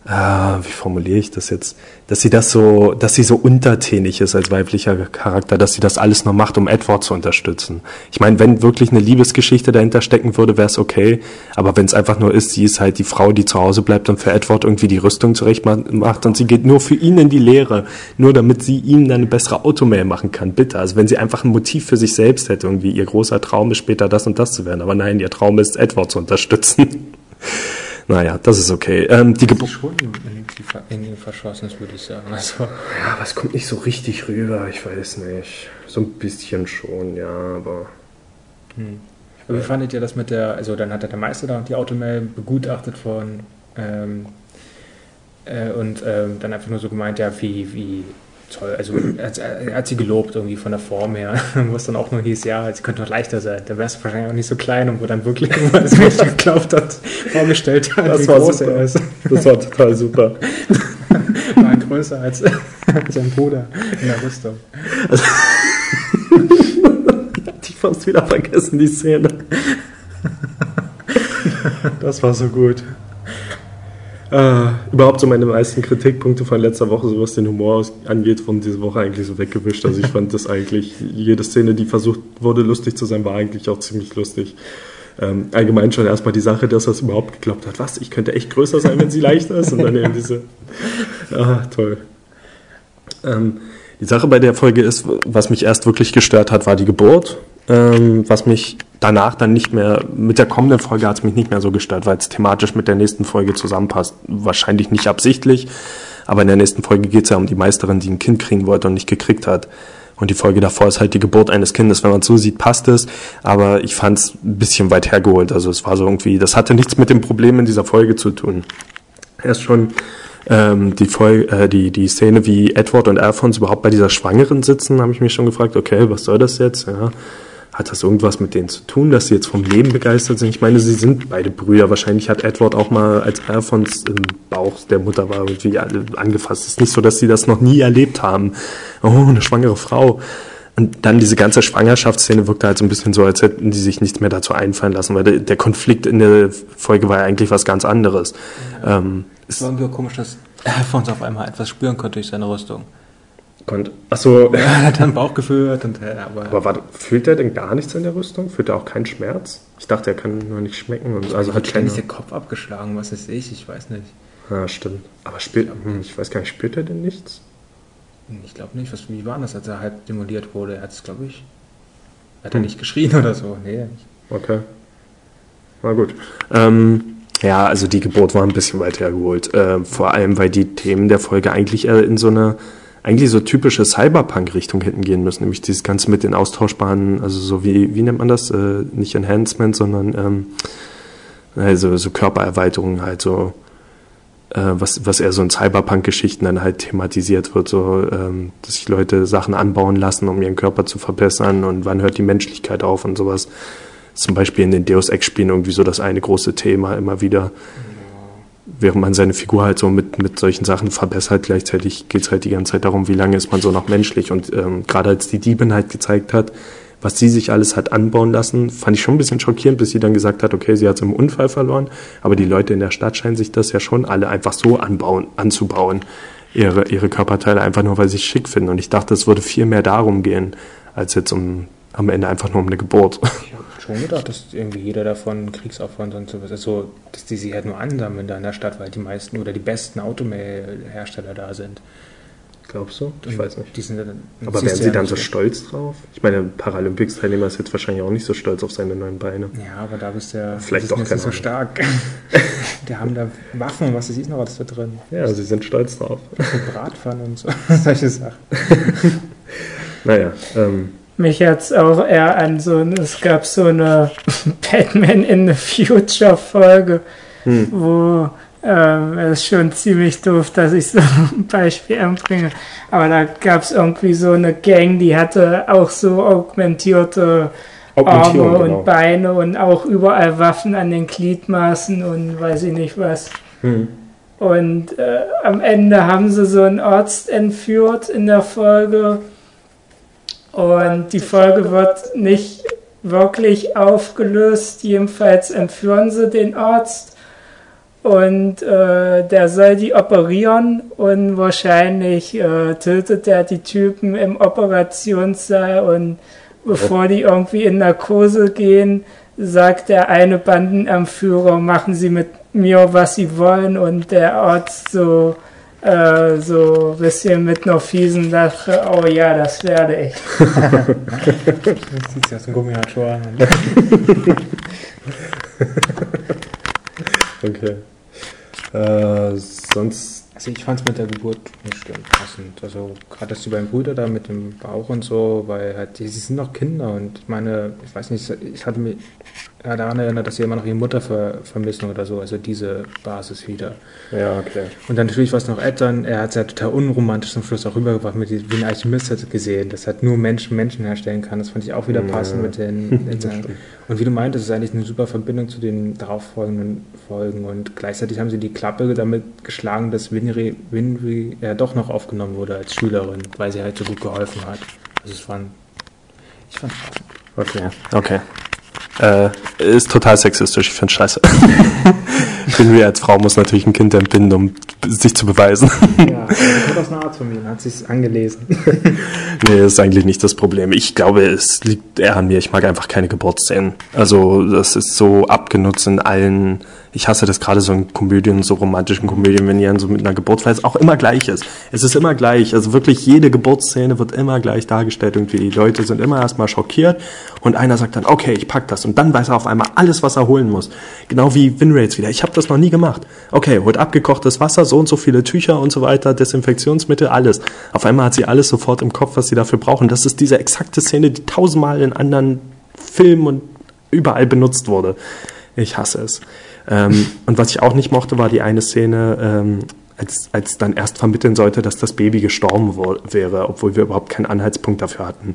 ah, wie formuliere ich das jetzt, dass sie das so, dass sie so untertänig ist als weiblicher Charakter, dass sie das alles nur macht, um Edward zu unterstützen. Ich meine, wenn wirklich eine Liebesgeschichte dahinter stecken würde, wäre es okay, aber wenn es einfach nur ist, sie ist halt die Frau, die zu Hause bleibt und für Edward irgendwie die Rüstung zurecht macht und sie geht nur für ihn in die Lehre, nur damit sie ihm dann eine bessere Automail machen kann, bitte. Also wenn sie einfach ein Motiv für sich selbst hätte, irgendwie ihr großer Traum ist später das und das zu werden, aber nein, ihr Traum ist, Edward zu unterstützen. Naja, das ist okay. Ähm, die Geburt. schon in ihn verschossen ist, würde ich sagen. Also, ja, aber es kommt nicht so richtig rüber, ich weiß nicht. So ein bisschen schon, ja, aber. Hm. Aber wie fandet ihr das mit der, also dann hat der Meister da die Automail begutachtet von ähm, äh, und ähm, dann einfach nur so gemeint, ja, wie, wie toll. Also er, hat sie gelobt irgendwie von der Form her, wo es dann auch nur hieß, ja, sie könnte noch leichter sein. Dann wäre es wahrscheinlich auch nicht so klein und wo dann wirklich, weil es richtig geglaubt hat, vorgestellt hat, das wie war groß super. er ist. Das war total super. war größer als, sein Bruder in der Rüstung. Also, ich fast wieder vergessen, die Szene. Das war so gut. Äh, überhaupt so meine meisten Kritikpunkte von letzter Woche, so was den Humor angeht, wurden diese Woche eigentlich so weggewischt. Also ich fand das eigentlich, jede Szene, die versucht wurde, lustig zu sein, war eigentlich auch ziemlich lustig. Ähm, allgemein schon erstmal die Sache, dass es überhaupt geglaubt hat, was, ich könnte echt größer sein, wenn sie leichter ist. Und dann eben diese, ah, toll. Ähm, die Sache bei der Folge ist, was mich erst wirklich gestört hat, war die Geburt. Ähm, was mich danach dann nicht mehr, mit der kommenden Folge hat es mich nicht mehr so gestört, weil es thematisch mit der nächsten Folge zusammenpasst. Wahrscheinlich nicht absichtlich, aber in der nächsten Folge geht es ja um die Meisterin, die ein Kind kriegen wollte und nicht gekriegt hat. Und die Folge davor ist halt die Geburt eines Kindes. Wenn man es so sieht, passt es. Aber ich fand es ein bisschen weit hergeholt. Also es war so irgendwie, das hatte nichts mit dem Problem in dieser Folge zu tun. Erst schon ähm, die, Folge, äh, die, die Szene, wie Edward und Alphonse überhaupt bei dieser Schwangeren sitzen, habe ich mich schon gefragt, okay, was soll das jetzt? Ja. Hat das irgendwas mit denen zu tun, dass sie jetzt vom Leben begeistert sind? Ich meine, sie sind beide Brüder. Wahrscheinlich hat Edward auch mal, als Alphonse im Bauch der Mutter war, irgendwie angefasst. Es ist nicht so, dass sie das noch nie erlebt haben. Oh, eine schwangere Frau. Und dann diese ganze Schwangerschaftsszene wirkte halt so ein bisschen so, als hätten die sich nichts mehr dazu einfallen lassen, weil der, der Konflikt in der Folge war ja eigentlich was ganz anderes. Ja. Ähm, es war irgendwie komisch, dass Alphonse auf einmal etwas spüren konnte durch seine Rüstung. Konnte. Achso. Er hat dann Bauch geführt. Und, äh, aber aber war, fühlt er denn gar nichts in der Rüstung? Fühlt er auch keinen Schmerz? Ich dachte, er kann nur nicht schmecken. Und also hat keine... der Kopf abgeschlagen, was ist ich? Ich weiß nicht. Ja, stimmt. Aber spürt, hm, ich weiß gar nicht, spürt er denn nichts? Ich glaube nicht. Was, wie war das, als er halb demoliert wurde? Er hat es, glaube ich. Hat hm. er nicht geschrien oder so? Nee, nicht. Okay. Na gut. Ähm, ja, also die Geburt war ein bisschen weiter hergeholt. Äh, vor allem, weil die Themen der Folge eigentlich äh, in so eine eigentlich so typische Cyberpunk-Richtung hätten gehen müssen, nämlich dieses Ganze mit den austauschbaren, also so wie, wie nennt man das? Äh, nicht Enhancement, sondern ähm, also so Körpererweiterungen halt so, äh, was, was eher so in Cyberpunk-Geschichten dann halt thematisiert wird, so ähm, dass sich Leute Sachen anbauen lassen, um ihren Körper zu verbessern und wann hört die Menschlichkeit auf und sowas zum Beispiel in den Deus Ex-Spielen irgendwie so das eine große Thema immer wieder. Während man seine Figur halt so mit, mit solchen Sachen verbessert, gleichzeitig geht es halt die ganze Zeit darum, wie lange ist man so noch menschlich. Und ähm, gerade als die Diebin halt gezeigt hat, was sie sich alles hat anbauen lassen, fand ich schon ein bisschen schockierend, bis sie dann gesagt hat, okay, sie hat es im Unfall verloren, aber die Leute in der Stadt scheinen sich das ja schon alle einfach so anbauen, anzubauen, ihre, ihre Körperteile einfach nur, weil sie es schick finden. Und ich dachte, es würde viel mehr darum gehen, als jetzt um am Ende einfach nur um eine Geburt. Habe schon gedacht, dass irgendwie jeder davon Kriegsaufwand und sowas, also dass die sich halt nur ansammeln da in der Stadt, weil die meisten oder die besten Automail-Hersteller da sind. Glaubst du? Ich und weiß nicht. Aber wären sie dann so stolz drauf? Ich meine, Paralympics-Teilnehmer ist jetzt wahrscheinlich auch nicht so stolz auf seine neuen Beine. Ja, aber da bist du ja vielleicht doch nicht so stark. die haben da Waffen, was ist noch alles da drin? Ja, sie sind stolz drauf. Bratpfannen und so, solche Sachen. naja, ähm, mich jetzt auch eher an so ein, es gab so eine Batman in the Future Folge, hm. wo ähm, es ist schon ziemlich doof, dass ich so ein Beispiel anbringe. Aber da gab es irgendwie so eine Gang, die hatte auch so augmentierte Arme genau. und Beine und auch überall Waffen an den Gliedmaßen und weiß ich nicht was. Hm. Und äh, am Ende haben sie so einen Arzt entführt in der Folge und die Folge wird nicht wirklich aufgelöst. Jedenfalls entführen sie den Arzt. Und äh, der soll die operieren. Und wahrscheinlich äh, tötet er die Typen im Operationssaal. Und bevor die irgendwie in Narkose gehen, sagt der eine Bandenanführer, machen Sie mit mir, was Sie wollen. Und der Arzt so äh, so ein bisschen mit einer fiesen Lache, oh ja, das werde ich. Jetzt sieht sie aus dem Gummihandschuh an. Okay. Äh, sonst. Also ich fand es mit der Geburt nicht schlimm passend. Also gerade dass die beiden Brüder da mit dem Bauch und so, weil halt, die, sie sind noch Kinder und ich meine, ich weiß nicht, ich hatte mich ja, daran erinnert, dass sie immer noch ihre Mutter ver vermissen oder so, also diese Basis wieder. Ja, okay. Und dann natürlich was noch Eltern, er hat es ja total unromantisch zum Schluss auch rübergebracht, mit wie ein Alchemist hat gesehen, dass halt nur Menschen Menschen herstellen kann. Das fand ich auch wieder Ja. passend mit den. Den und wie du meintest, ist eigentlich eine super Verbindung zu den darauffolgenden Folgen. Und gleichzeitig haben sie die Klappe damit geschlagen, dass Winry, Winry ja doch noch aufgenommen wurde als Schülerin, weil sie halt so gut geholfen hat. Also es waren. Ich fand passend. Okay. Okay. Äh, ist total sexistisch, ich finde scheiße. Finri als Frau muss natürlich ein Kind entbinden, um sich zu beweisen. Ja, das hat aus einer Art von mir, hat sich angelesen. nee, das ist eigentlich nicht das Problem. Ich glaube, es liegt eher an mir. Ich mag einfach keine Geburtsszenen. Also, das ist so abgenutzt in allen. Ich hasse das gerade so in Komödien, so romantischen Komödien, wenn ihr so mit einer Geburt, auch immer gleich ist. Es ist immer gleich. Also wirklich jede Geburtsszene wird immer gleich dargestellt. Irgendwie die Leute sind immer erstmal schockiert und einer sagt dann, okay, ich pack das. Und dann weiß er auf einmal alles, was er holen muss. Genau wie Winrates wieder. Ich habe das noch nie gemacht. Okay, holt abgekochtes Wasser, so und so viele Tücher und so weiter, Desinfektionsmittel, alles. Auf einmal hat sie alles sofort im Kopf, was sie dafür brauchen. Das ist diese exakte Szene, die tausendmal in anderen Filmen und überall benutzt wurde. Ich hasse es. Ähm, und was ich auch nicht mochte, war die eine Szene, ähm, als, als dann erst vermitteln sollte, dass das Baby gestorben wäre, obwohl wir überhaupt keinen Anhaltspunkt dafür hatten.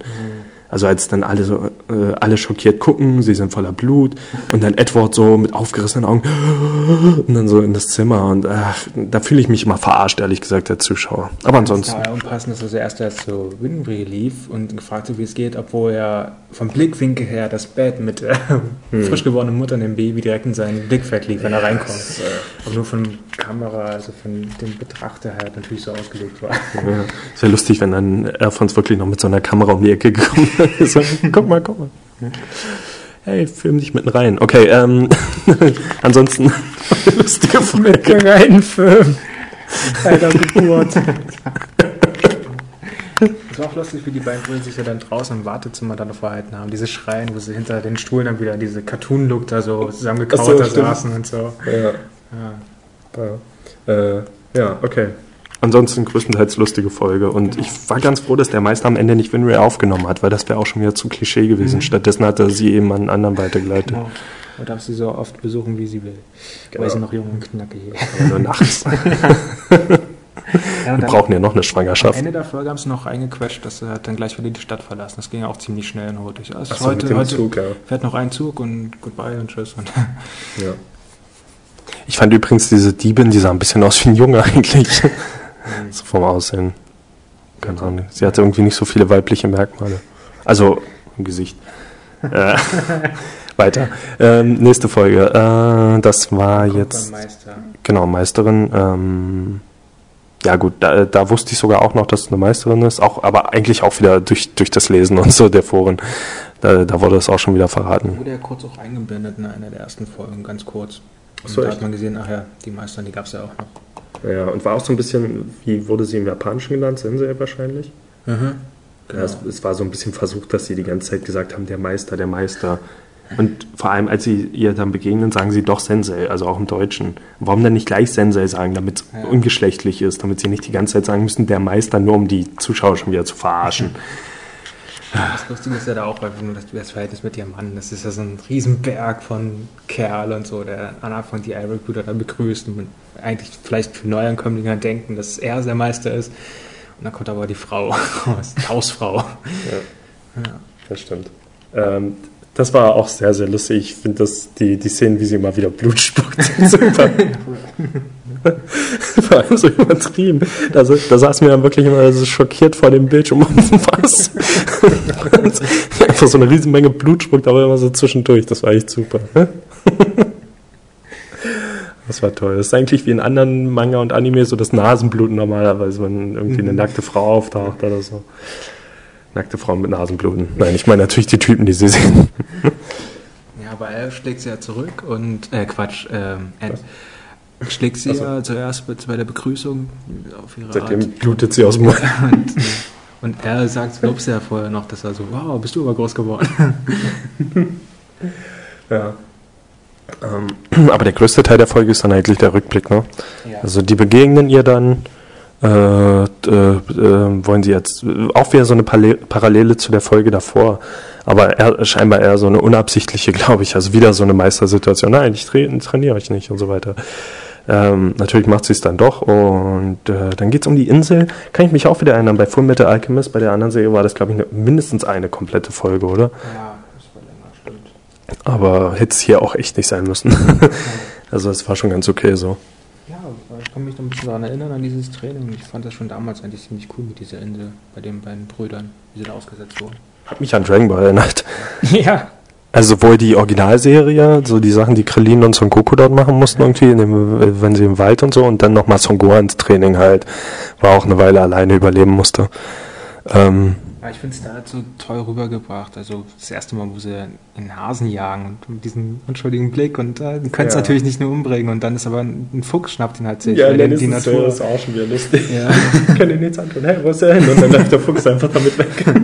Also als dann alle so, äh, alle schockiert gucken, sie sind voller Blut und dann Edward so mit aufgerissenen Augen und dann so in das Zimmer und ach, da fühle ich mich immer verarscht, ehrlich gesagt, als Zuschauer. Aber ansonsten, Ja, unpassend ist, dass er erst erst zu Winry lief und gefragt hat, wie es geht, obwohl er vom Blickwinkel her das Bett mit der frisch gewordenen Mutter und dem Baby direkt in seinen Blickfeld lief, wenn er reinkommt. Aber nur von Kamera, also von dem Betrachter her natürlich so ausgelegt war. ja, ja lustig, wenn dann Alphons wirklich noch mit so einer Kamera um die Ecke gekommen ist. so, guck mal, guck mal. Hey, film dich mitten rein. Okay, ähm, ansonsten lustige Folge. Mit reinen Film bei der Geburt. Es war auch lustig, wie die beiden Brüder sich ja dann draußen im Wartezimmer dann noch verhalten haben. Diese Schreien, wo sie hinter den Stuhlen dann wieder diese Cartoon-Look da so zusammengekauert so, saßen und so. Ja, Ja. ja. Äh, ja, okay. Ansonsten größtenteils lustige Folge. Und ich war ganz froh, dass der Meister am Ende nicht Winry aufgenommen hat, weil das wäre auch schon wieder zu Klischee gewesen. Stattdessen hat er sie eben an einen anderen weitergeleitet. Genau. Man darf sie so oft besuchen, wie sie will. Genau. Weil sie noch jung und knackig ist. Nur nachts. Ja, Wir brauchen ja noch eine am Schwangerschaft. Ende der Folge haben sie noch eingequetscht, dass sie halt dann gleich wieder die Stadt verlassen. Das ging ja auch ziemlich schnell und hurtig. Also so, heute, heute Zug, ja. fährt noch ein Zug und goodbye und tschüss. Und ja. Ich fand übrigens diese Diebin, die sah ein bisschen aus wie ein Junge eigentlich. so vom Aussehen. Keine Ahnung. Sie hatte irgendwie nicht so viele weibliche Merkmale. Also im Gesicht. äh, weiter. Ähm, nächste Folge. Äh, das war jetzt. beim Meister. Genau, Meisterin. Ähm, ja gut, da, da wusste ich sogar auch noch, dass es eine Meisterin ist, auch, aber eigentlich auch wieder durch, durch das Lesen und so der Foren. Da, da wurde es auch schon wieder verraten. Wurde ja kurz auch eingeblendet in einer der ersten Folgen, ganz kurz. Und so, da echt? hat man gesehen, ach ja, die Meister, die gab es ja auch noch. Ja, und war auch so ein bisschen, wie wurde sie im Japanischen genannt? Sensei wahrscheinlich? Mhm. Ja, es, es war so ein bisschen versucht, dass sie die ganze Zeit gesagt haben, der Meister, der Meister. Und vor allem, als sie ihr dann begegnen, sagen sie doch Sensei, also auch im Deutschen. Warum dann nicht gleich Sensei sagen, damit es Ja. ungeschlechtlich ist, damit sie nicht die ganze Zeit sagen müssen, der Meister, nur um die Zuschauer schon wieder zu verarschen. Das Lustige ist ja da auch einfach nur das, das Verhältnis mit ihrem Mann. Das ist ja so ein Riesenberg von Kerl und so, der am Anfang die Ivory-Brüder da begrüßt und eigentlich vielleicht für Neuankömmlinge denken, dass er der Meister ist. Und dann kommt aber die Frau raus, die Hausfrau. Ja, das stimmt. Ähm, das war auch sehr, sehr lustig. Ich finde das, die, die Szenen, wie sie immer wieder Blut spuckt, super. Vor allem so übertrieben. Da, da saßen wir dann wirklich immer so schockiert vor dem Bildschirm. Was? Einfach so eine riesen Menge Blut spuckt, aber immer so zwischendurch. Das war echt super. Das war toll. Das ist eigentlich wie in anderen Manga und Anime so das Nasenbluten normalerweise, wenn irgendwie eine nackte Frau auftaucht oder so. Nackte Frauen mit Nasenbluten. Nein, ich meine natürlich die Typen, die sie sehen. Ja, aber er schlägt sie ja zurück und, äh, Quatsch, ähm, Ed schlägt sie Ach so. ja zuerst bei- der Begrüßung auf ihre Seitdem Art. blutet sie aus dem Mund. Und, äh, und er sagt, glaubst du ja vorher noch, dass er so, wow, bist du aber groß geworden. Ja. Ähm, aber der größte Teil der Folge ist dann eigentlich der Rückblick, ne? Ja. Also die begegnen ihr dann, äh, äh, äh, wollen sie jetzt auch wieder so eine Parallel- Parallele zu der Folge davor, aber eher, scheinbar eher so eine unabsichtliche, glaube ich, also wieder so eine Meistersituation. Nein, ich tra trainiere euch nicht und so weiter. Ähm, natürlich macht sie es dann doch und äh, dann geht es um die Insel. Kann ich mich auch wieder erinnern, bei Full Metal Alchemist, bei der anderen Serie war das, glaube ich, eine, mindestens eine komplette Folge, oder? Ja, das war länger, stimmt. Aber hätte es hier auch echt nicht sein müssen. also es war schon ganz okay so. Ja, ich kann mich noch ein bisschen daran erinnern, an dieses Training. Ich fand das schon damals eigentlich ziemlich cool mit dieser Insel, bei den beiden Brüdern, wie sie da ausgesetzt wurden. Hat mich an Dragon Ball erinnert. Ja, Also sowohl die Originalserie, so die Sachen, die Krillin und Son Goku dort machen mussten irgendwie, in dem, wenn sie im Wald und so, und dann nochmal Son Gohans Training halt, war auch eine Weile alleine überleben musste. Ähm, Ja, ich finde es da halt so toll rübergebracht. Also das erste Mal, wo sie einen Hasen jagen und mit diesem unschuldigen Blick und äh, können es Ja. natürlich nicht nur umbringen und dann ist aber ein, ein Fuchs schnappt ihn halt sich, weil der die Natur. auch schon wieder lustig. Ja. Kann den nichts antun. Hey, wo ist der hin? Und dann läuft der Fuchs einfach damit weg.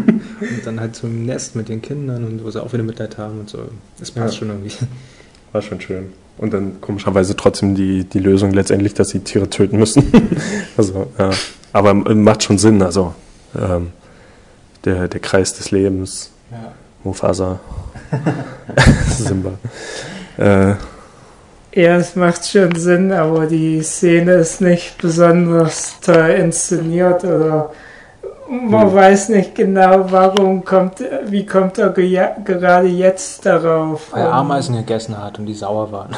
Und dann halt zum Nest mit den Kindern und wo sie auch wieder Mitleid haben und so. Das passt Ja. schon irgendwie. War schon schön. Und dann komischerweise trotzdem die, die Lösung letztendlich, dass sie Tiere töten müssen. also, ja. Aber macht schon Sinn, also ähm, der, der Kreis des Lebens, Ja. Mufasa, Simba. Äh, ja, es macht schon Sinn, aber die Szene ist nicht besonders toll inszeniert oder man Hm. weiß nicht genau, warum kommt, wie kommt er geja- gerade jetzt darauf. Weil er Ameisen gegessen hat und die sauer waren.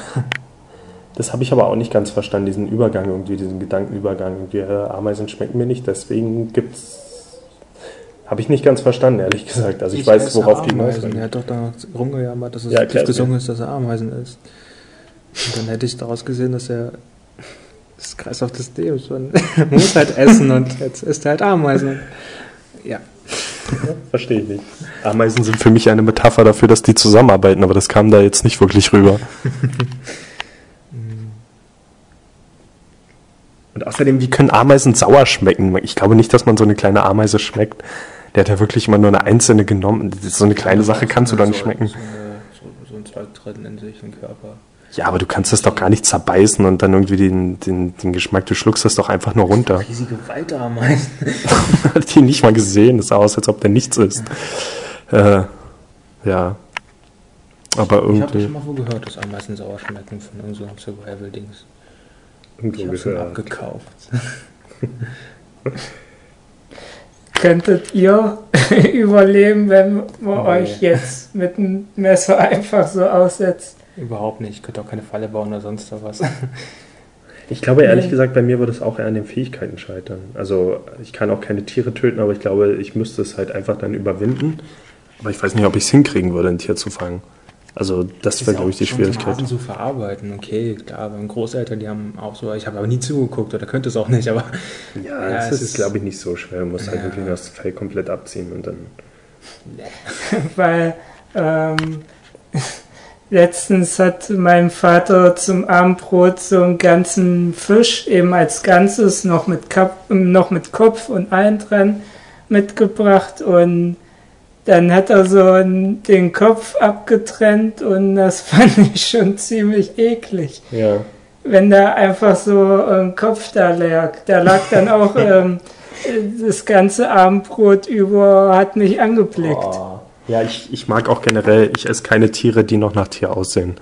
das habe ich aber auch nicht ganz verstanden, diesen Übergang irgendwie, diesen Gedankenübergang. Irgendwie, äh, Ameisen schmecken mir nicht, deswegen gibt's. Habe ich nicht ganz verstanden, ehrlich gesagt. Also ich, weiß, esse worauf die Ameisen. hinaus Er hat doch da rumgejammert, dass es Ja, erklär's gesungen ist, dass er Ameisen isst. Und dann hätte ich daraus gesehen, dass er das Kreislauf des Lebens man muss halt essen und jetzt isst er halt Ameisen. Ja. Verstehe ich nicht. Ameisen sind für mich eine Metapher dafür, dass die zusammenarbeiten, aber das kam da jetzt nicht wirklich rüber. Und außerdem, wie können Ameisen sauer schmecken? Ich glaube nicht, dass man so eine kleine Ameise schmeckt. Der hat ja wirklich immer nur eine einzelne genommen. Das ist So eine kleine Sache kannst du doch nicht schmecken. So, eine, so, so ein Zweig drin in sich, im Körper. Ja, aber du kannst das doch gar nicht zerbeißen und dann irgendwie den, den, den Geschmack, du schluckst das doch einfach nur runter. Riesige Waldameisen. Hat die nicht mal gesehen, das sah aus, als ob der nichts ist. Äh, ja. Aber Ich habe irgendwie. schon mal wo gehört, dass Ameisen sauer schmecken von irgendeinem so Survival-Dings. irgendwo Ich habe schon gehört. abgekauft. Könntet ihr überleben, wenn man Oh, euch ja. jetzt mit einem Messer einfach so aussetzt? Überhaupt nicht. Ich könnte auch keine Falle bauen oder sonst was. Ich glaube ehrlich Nee. gesagt, bei mir würde es auch eher an den Fähigkeiten scheitern. Also ich kann auch keine Tiere töten, aber ich glaube, ich müsste es halt einfach dann überwinden. Aber ich weiß nicht, ob ich es hinkriegen würde, ein Tier zu fangen. Also das wäre, glaube ich, die Schwierigkeit. Hasen zu verarbeiten, okay, klar, beim Großeltern, die haben auch so, ich habe aber nie zugeguckt oder könnte es auch nicht, aber Ja, Ja, das es ist, ist- glaube ich, nicht so schwer. Du musst halt Ja. wirklich nur das Fell komplett abziehen und dann. Weil ähm, letztens hat mein Vater zum Abendbrot so einen ganzen Fisch eben als Ganzes noch mit, Kap noch mit Kopf und allen dran mitgebracht und dann hat er so den Kopf abgetrennt und das fand ich schon ziemlich eklig. Ja. wenn da einfach so ein Kopf da lag. Da lag dann auch ähm, das ganze Abendbrot über, hat mich angeblickt. Oh. Ja, ich, ich mag auch generell, ich esse keine Tiere, die noch nach Tier aussehen.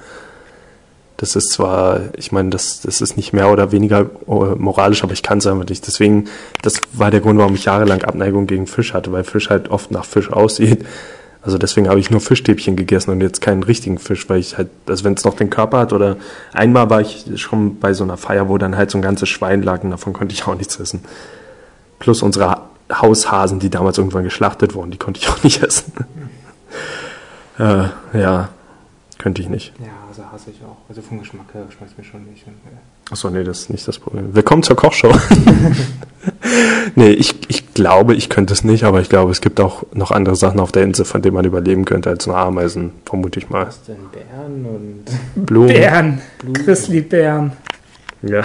Das ist zwar, ich meine, das, das ist nicht mehr oder weniger äh, moralisch, aber ich kann es einfach nicht. Deswegen, das war der Grund, warum ich jahrelang Abneigung gegen Fisch hatte, weil Fisch halt oft nach Fisch aussieht. Also deswegen habe ich nur Fischstäbchen gegessen und jetzt keinen richtigen Fisch, weil ich halt, also wenn es noch den Körper hat oder einmal war ich schon bei so einer Feier, wo dann halt so ein ganzes Schwein lag und davon konnte ich auch nichts essen. Plus unsere Ha- Haushasen, die damals irgendwann geschlachtet wurden, die konnte ich auch nicht essen. äh, ja, Könnte ich nicht. Ja, also hasse ich auch. Also vom Geschmack her schmeckt es mir schon nicht. Und, äh, Achso, nee, das ist nicht das Problem. Willkommen zur Kochshow. nee, ich, ich glaube, ich könnte es nicht, aber ich glaube, es gibt auch noch andere Sachen auf der Insel, von denen man überleben könnte als nur Ameisen, vermute ich mal. was denn? Bären und. Blumen. Bären, Grizzlybären. Ja.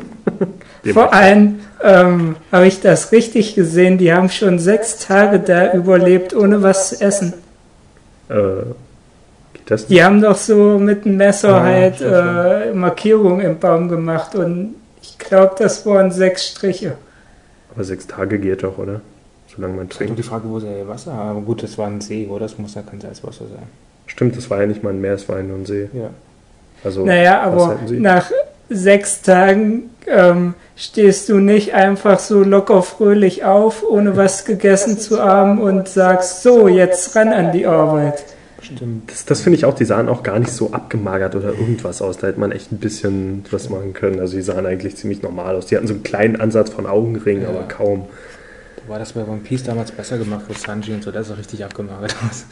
Vor allem ähm, habe ich das richtig gesehen, die haben schon sechs Tage da überlebt, ohne was zu essen. Äh, das? Die haben doch so mit dem Messer Ja, halt äh, Markierungen im Baum gemacht und ich glaube, das waren sechs Striche. Aber sechs Tage geht doch, oder? Solange man Ist doch die trinkt. Frage, wo sie ihr Wasser haben. Aber gut, das war ein See, oder? Das muss ja kein Salzwasser sein. Stimmt, das war ja nicht mal ein Meer, es war ja nur ein See. Ja. Also, Naja, aber nach sechs Tagen ähm, stehst du nicht einfach so locker fröhlich auf, ohne was gegessen zu haben und sagst, so, jetzt ran an die Arbeit. Stimmt. Das, das finde ich auch, die sahen auch gar nicht so abgemagert oder irgendwas aus. Da hätte man echt ein bisschen was machen können. Also die sahen eigentlich ziemlich normal aus. Die hatten so einen kleinen Ansatz von Augenringen, Ja. aber kaum. Da war das bei One Piece damals besser gemacht für Sanji und so. Das sah richtig abgemagert aus.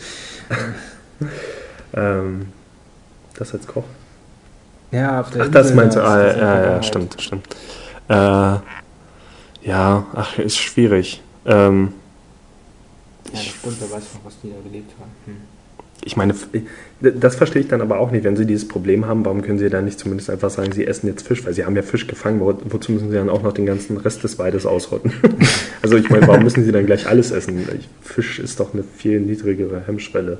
Ähm, das als Koch? Ja, auf der Ach, das Insel, meinst du? das Ah, ja, ja, Vergangenheit. stimmt, stimmt. Äh, ja, ach, ist schwierig. Ähm, Ja, das stimmt. Wer weiß noch, was die da gelebt haben. Hm. Ich meine, das verstehe ich dann aber auch nicht. Wenn sie dieses Problem haben, warum können sie dann nicht zumindest einfach sagen, sie essen jetzt Fisch? Weil sie haben ja Fisch gefangen. Wo, wozu müssen sie dann auch noch den ganzen Rest des Waldes ausrotten? also ich meine, warum müssen sie dann gleich alles essen? Fisch ist doch eine viel niedrigere Hemmschwelle.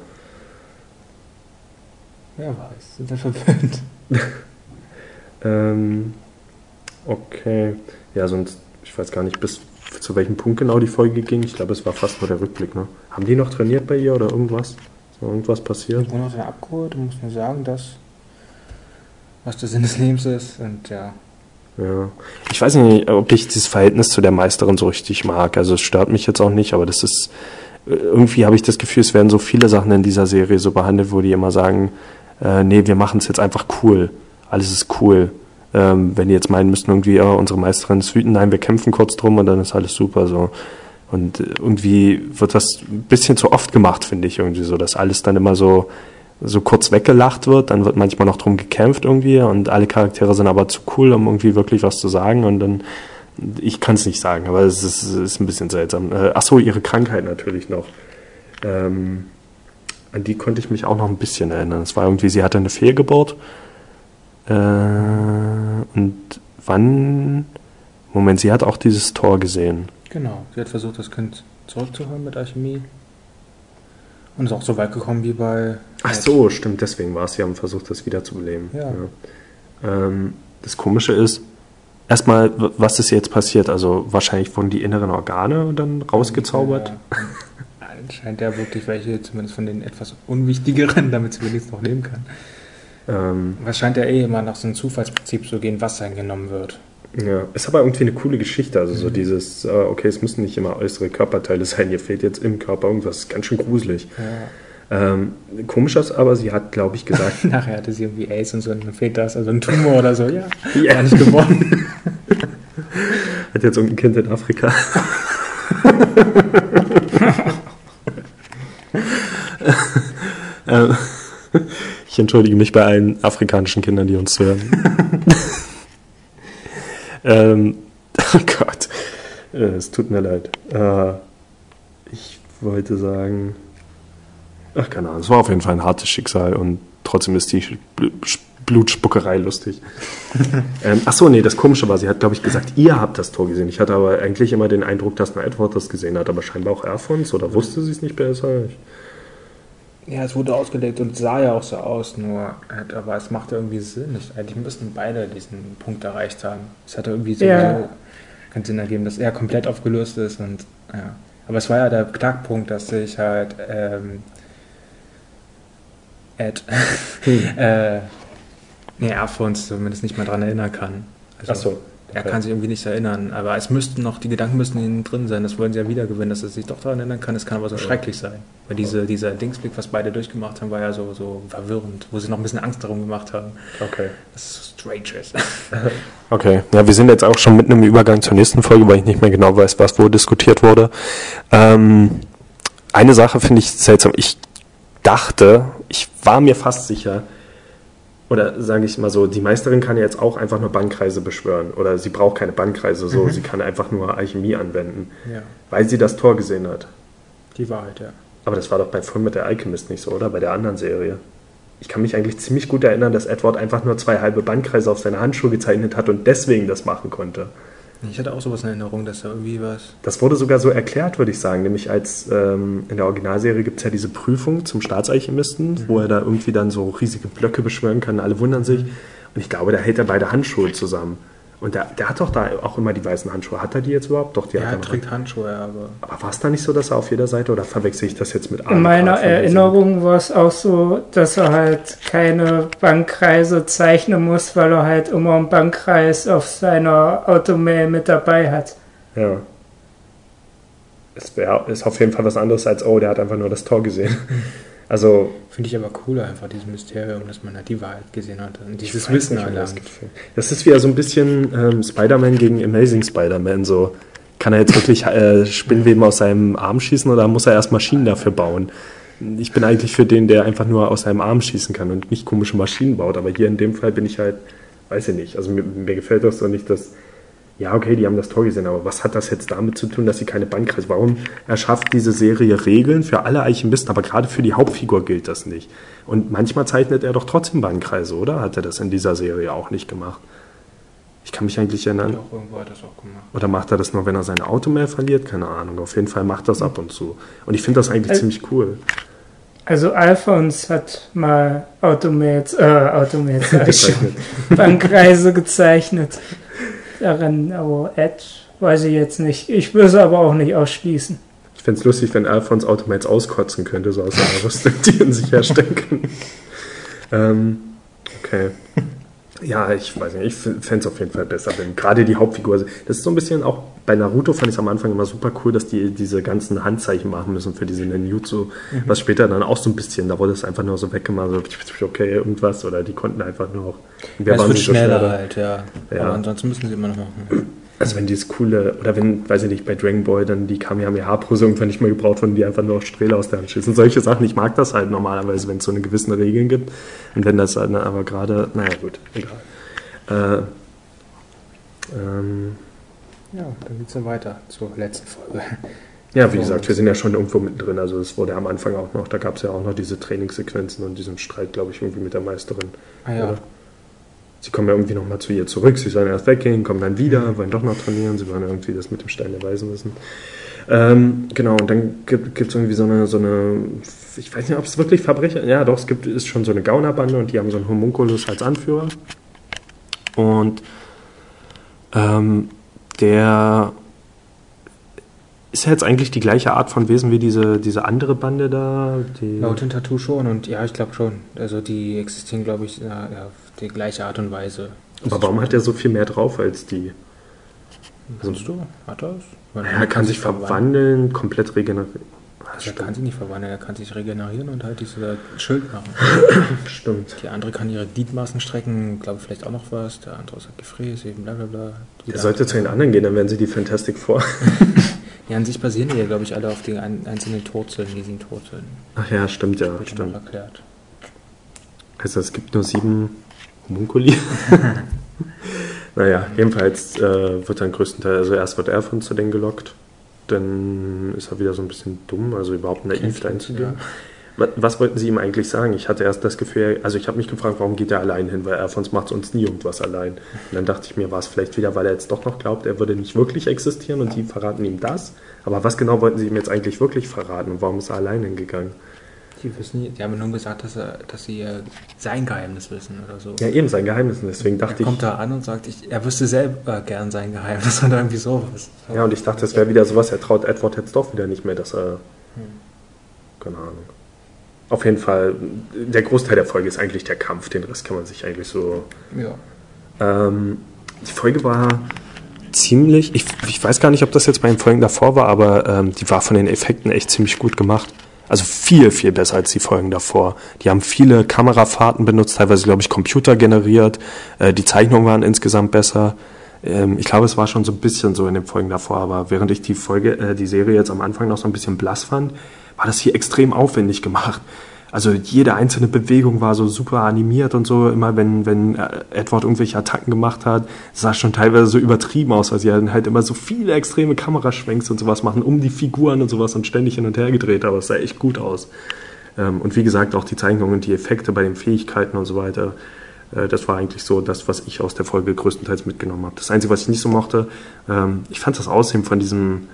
Wer weiß, sind wir verwöhnt. Ähm, okay. Ja, sonst, ich weiß gar nicht, bis zu welchem Punkt genau die Folge ging. Ich glaube, es war fast nur der Rückblick. Ne? Haben die noch trainiert bei ihr oder irgendwas? Irgendwas passiert? Ich wurde noch abgeholt und muss nur sagen, dass was der Sinn des Lebens ist. Und ja, Ja. Ich weiß nicht, ob ich dieses Verhältnis zu der Meisterin so richtig mag. Also es stört mich jetzt auch nicht, aber das ist irgendwie habe ich das Gefühl, es werden so viele Sachen in dieser Serie so behandelt, wo die immer sagen, äh, nee, wir machen es jetzt einfach cool. Alles ist cool. Ähm, wenn die jetzt meinen müssten irgendwie, ja, unsere Meisterin ist wütend, nein, wir kämpfen kurz drum und dann ist alles super so. Und äh, irgendwie wird das ein bisschen zu oft gemacht, finde ich irgendwie so, dass alles dann immer so so kurz weggelacht wird, dann wird manchmal noch drum gekämpft irgendwie und alle Charaktere sind aber zu cool, um irgendwie wirklich was zu sagen und dann, ich kann es nicht sagen, aber es ist, ist ein bisschen seltsam. Äh, ach ihre Krankheit natürlich noch. Ähm, an die konnte ich mich auch noch ein bisschen erinnern. Es war irgendwie, sie hatte eine Fehlgeburt äh, und wann, Moment, sie hat auch dieses Tor gesehen. Genau. Sie hat versucht, das Kind zurückzuholen mit Alchemie. Und ist auch so weit gekommen wie bei. Ach so, stimmt, deswegen war es. Sie haben versucht, das wiederzubeleben. Ja. Ähm, das Komische ist, erstmal, was ist jetzt passiert? Also wahrscheinlich wurden die inneren Organe dann rausgezaubert. Ja. Scheint ja wirklich welche, zumindest von den etwas unwichtigeren, damit sie wenigstens noch leben kann. Ähm, Was scheint ja eh immer nach so einem Zufallsprinzip zu gehen, was eingenommen wird. Ja, ist aber irgendwie eine coole Geschichte. Also so dieses, äh, okay, es müssen nicht immer äußere Körperteile sein, hier fehlt jetzt im Körper irgendwas, ist ganz schön gruselig. Ja. Ähm, komisch ist aber, sie hat, glaube ich, gesagt, Nachher hatte sie irgendwie AIDS und so, und dann fehlt das, also ein Tumor oder so, ja. Ja. War nicht geworden. hat jetzt irgendein Kind in Afrika. Ähm, ich entschuldige mich bei allen afrikanischen Kindern, die uns hören. Ähm, oh Gott, äh, es tut mir leid. Äh, ich wollte sagen, ach keine Ahnung, es war auf jeden Fall ein hartes Schicksal und trotzdem ist die Bl- Blutspuckerei lustig. ähm, ach so, nee, das Komische war, sie hat, glaube ich, gesagt, ihr habt das Tor gesehen. Ich hatte aber eigentlich immer den Eindruck, dass nur Edward das gesehen hat, aber scheinbar auch er von uns, oder wusste sie es nicht besser? Ich, Ja, es wurde ausgelegt und sah ja auch so aus, nur, halt, aber es machte irgendwie Sinn. Ich, eigentlich müssten beide diesen Punkt erreicht haben. Es hatte irgendwie so Ja. keinen Sinn ergeben, dass er komplett aufgelöst ist und, ja. Aber es war ja der Knackpunkt, dass sich halt, ähm, Ed, äh, nee, Alphons zumindest nicht mehr dran erinnern kann. Also, Ach so, Er kann sich irgendwie nicht erinnern, aber es müssten noch, die Gedanken müssten in ihm drin sein, das wollen sie ja wiedergewinnen, dass er sich doch daran erinnern kann, es kann aber so schrecklich sein. Weil diese, dieser Dingsblick, was beide durchgemacht haben, war ja so, so verwirrend, wo sie noch ein bisschen Angst darum gemacht haben, okay. dass es so strange ist. Okay, ja, wir sind jetzt auch schon mitten im Übergang zur nächsten Folge, weil ich nicht mehr genau weiß, was wo diskutiert wurde. Ähm, eine Sache finde ich seltsam. Ich dachte, ich war mir fast sicher, oder sage ich mal so, die Meisterin kann ja jetzt auch einfach nur Bannkreise beschwören. Oder sie braucht keine Bannkreise, so, mhm. sie kann einfach nur Alchemie anwenden. Ja. Weil sie das Tor gesehen hat. Die Wahrheit, ja. Aber das war doch bei Full der Alchemist nicht so, oder? Bei der anderen Serie. Ich kann mich eigentlich ziemlich gut erinnern, dass Edward einfach nur zwei halbe Bannkreise auf seine Handschuhe gezeichnet hat und deswegen das machen konnte. Ich hatte auch sowas in Erinnerung, dass da irgendwie was. Das wurde sogar so erklärt, würde ich sagen. Nämlich als ähm, in der Originalserie gibt es ja diese Prüfung zum Staatsalchemisten, mhm. wo er da irgendwie dann so riesige Blöcke beschwören kann. Alle wundern sich. Mhm. Und ich glaube, da hält er beide Handschuhe zusammen. Und der, der, hat doch da auch immer die weißen Handschuhe. Hat er die jetzt überhaupt? Doch, die ja, hat er. Er trägt Handschuhe, aber. Aber war es da nicht so, dass er auf jeder Seite oder verwechsel ich das jetzt mit In meiner Erinnerung war es auch so, dass er halt keine Bankkreise zeichnen muss, weil er halt immer einen Bankkreis auf seiner Automail mit dabei hat. Ja. Es wär, ist auf jeden Fall was anderes als, oh, der hat einfach nur das Tor gesehen. Also finde ich aber cooler einfach dieses Mysterium, dass man halt die Wahrheit gesehen hat und dieses Wissen nicht, erlangt. Das ist wieder so ein bisschen ähm, Spider-Man gegen Amazing Spider-Man so. Kann er jetzt wirklich äh, Spinnweben aus seinem Arm schießen oder muss er erst Maschinen dafür bauen? Ich bin eigentlich für den, der einfach nur aus seinem Arm schießen kann und nicht komische Maschinen baut. Aber hier in dem Fall bin ich halt, weiß ich nicht. Also mir, mir gefällt das so nicht, dass ja, okay, die haben das Tor gesehen, aber was hat das jetzt damit zu tun, dass sie keine Bankkreise? Warum erschafft diese Serie Regeln für alle Alchemisten, aber gerade für die Hauptfigur gilt das nicht? Und manchmal zeichnet er doch trotzdem Bankkreise, oder? Hat er das in dieser Serie auch nicht gemacht? Ich kann mich eigentlich erinnern. Doch, irgendwo hat das auch gemacht. Oder macht er das nur, wenn er sein Auto mehr verliert? Keine Ahnung. Auf jeden Fall macht das ab und zu. Und ich finde das eigentlich also, ziemlich cool. Also Alphons hat mal Automates, äh, Automates, Bankreise gezeichnet darin, aber Ed weiß ich jetzt nicht. Ich würde es aber auch nicht ausschließen. Ich fände es lustig, wenn Alphons Auto mal jetzt auskotzen könnte, so aus seiner Rüstung, die in sich herstellen können. ähm, okay. Ja, ich weiß nicht, ich fände es auf jeden Fall besser, wenn gerade die Hauptfigur, das ist so ein bisschen auch, bei Naruto fand ich es am Anfang immer super cool, dass die diese ganzen Handzeichen machen müssen für diese Ninjutsu, mhm. was später dann auch so ein bisschen, da wurde es einfach nur so weggemacht, so okay, irgendwas, oder die konnten einfach nur auch. Ja, es wird schneller, schneller halt, ja. ja. Aber ansonsten müssen sie immer noch machen. Also wenn dieses coole, oder wenn, weiß ich nicht, bei Dragon Ball dann die Kamehameha-Pose irgendwann nicht mehr gebraucht wurden, die einfach nur Strähle aus der Hand schießen. Solche Sachen, ich mag das halt normalerweise, wenn es so eine gewisse Regeln gibt. Und wenn das dann aber gerade, naja gut, egal. Äh, ähm, ja, dann geht es dann weiter zur letzten Folge. Ja, wie gesagt, wir sind ja schon irgendwo mittendrin. Also es wurde am Anfang auch noch, da gab es ja auch noch diese Trainingssequenzen und diesen Streit, glaube ich, irgendwie mit der Meisterin. Ah ja. Oder? Sie kommen ja irgendwie nochmal zu ihr zurück. Sie sollen erst weggehen, kommen dann wieder, wollen doch noch trainieren. Sie wollen irgendwie das mit dem Stein erweisen müssen. Ähm, genau, und dann gibt es irgendwie so eine, so eine, ich weiß nicht, ob es wirklich Verbrecher, ja doch, es gibt, ist schon so eine Gaunerbande und die haben so einen Homunculus als Anführer. Und ähm, der ist ja jetzt eigentlich die gleiche Art von Wesen wie diese, diese andere Bande da? Laut den Tattoo schon und ja, ich glaube schon. Also die existieren, glaube ich, ja, die gleiche Art und Weise. Aber warum hat er so viel mehr drauf als die? Kannst du? Hat er es? Er kann sich verwandeln, komplett regenerieren. er kann sich nicht verwandeln, er kann sich regenerieren und halt dieses Schild machen. stimmt. Die andere kann ihre Gliedmaßen strecken, glaube vielleicht auch noch was. Der andere hat Gefräß, eben bla bla bla. Er sollte zu den anderen gehen, dann werden sie die Fantastic vor. ja, an sich basieren die ja, glaube ich, alle auf den einzelnen Todzellen, riesigen Todzellen. Ach ja, stimmt ja. Stimmt. erklärt. Also es gibt nur sieben Homunkuli. naja, jedenfalls äh, wird dann größtenteils, also erst wird er von zu denen gelockt, dann ist er wieder so ein bisschen dumm, also überhaupt naiv dahin zu gehen. Ja. Was wollten Sie ihm eigentlich sagen? Ich hatte erst das Gefühl, also ich habe mich gefragt, warum geht er allein hin, weil Alphons macht sonst nie irgendwas allein. Und dann dachte ich mir, war es vielleicht wieder, weil er jetzt doch noch glaubt, er würde nicht wirklich existieren und die verraten ihm das. Aber was genau wollten Sie ihm jetzt eigentlich wirklich verraten und warum ist er allein hingegangen? Die wissen, die haben nur gesagt, dass, er, dass sie äh, sein Geheimnis wissen oder so. Ja, eben sein Geheimnis. Deswegen dachte er kommt ich. da an und sagt, ich, er wüsste selber gern sein Geheimnis oder irgendwie sowas. Ja, und ich dachte, es wäre wieder sowas, er traut Edward jetzt doch wieder nicht mehr, dass er. Hm. Keine Ahnung. Auf jeden Fall, der Großteil der Folge ist eigentlich der Kampf, den Rest kann man sich eigentlich so. Ja. Ähm, die Folge war ziemlich, ich, ich weiß gar nicht, ob das jetzt bei den Folgen davor war, aber ähm, die war von den Effekten echt ziemlich gut gemacht. Also viel, viel besser als die Folgen davor. Die haben viele Kamerafahrten benutzt, teilweise, glaube ich, Computer generiert. Äh, die Zeichnungen waren insgesamt besser. Ähm, ich glaube, es war schon so ein bisschen so in den Folgen davor, aber während ich die Folge, äh, die Serie jetzt am Anfang noch so ein bisschen blass fand, war das hier extrem aufwendig gemacht. Also jede einzelne Bewegung war so super animiert und so. Immer wenn, wenn äh, Edward irgendwelche Attacken gemacht hat, sah schon teilweise so übertrieben aus, weil sie halt immer so viele extreme Kameraschwenks und sowas machen, um die Figuren und sowas und ständig hin und her gedreht, aber es sah echt gut aus. Ähm, und wie gesagt, auch die Zeichnungen und die Effekte bei den Fähigkeiten und so weiter, äh, das war eigentlich so das, was ich aus der Folge größtenteils mitgenommen habe. Das Einzige, was ich nicht so mochte, ähm, ich fand das Aussehen von diesem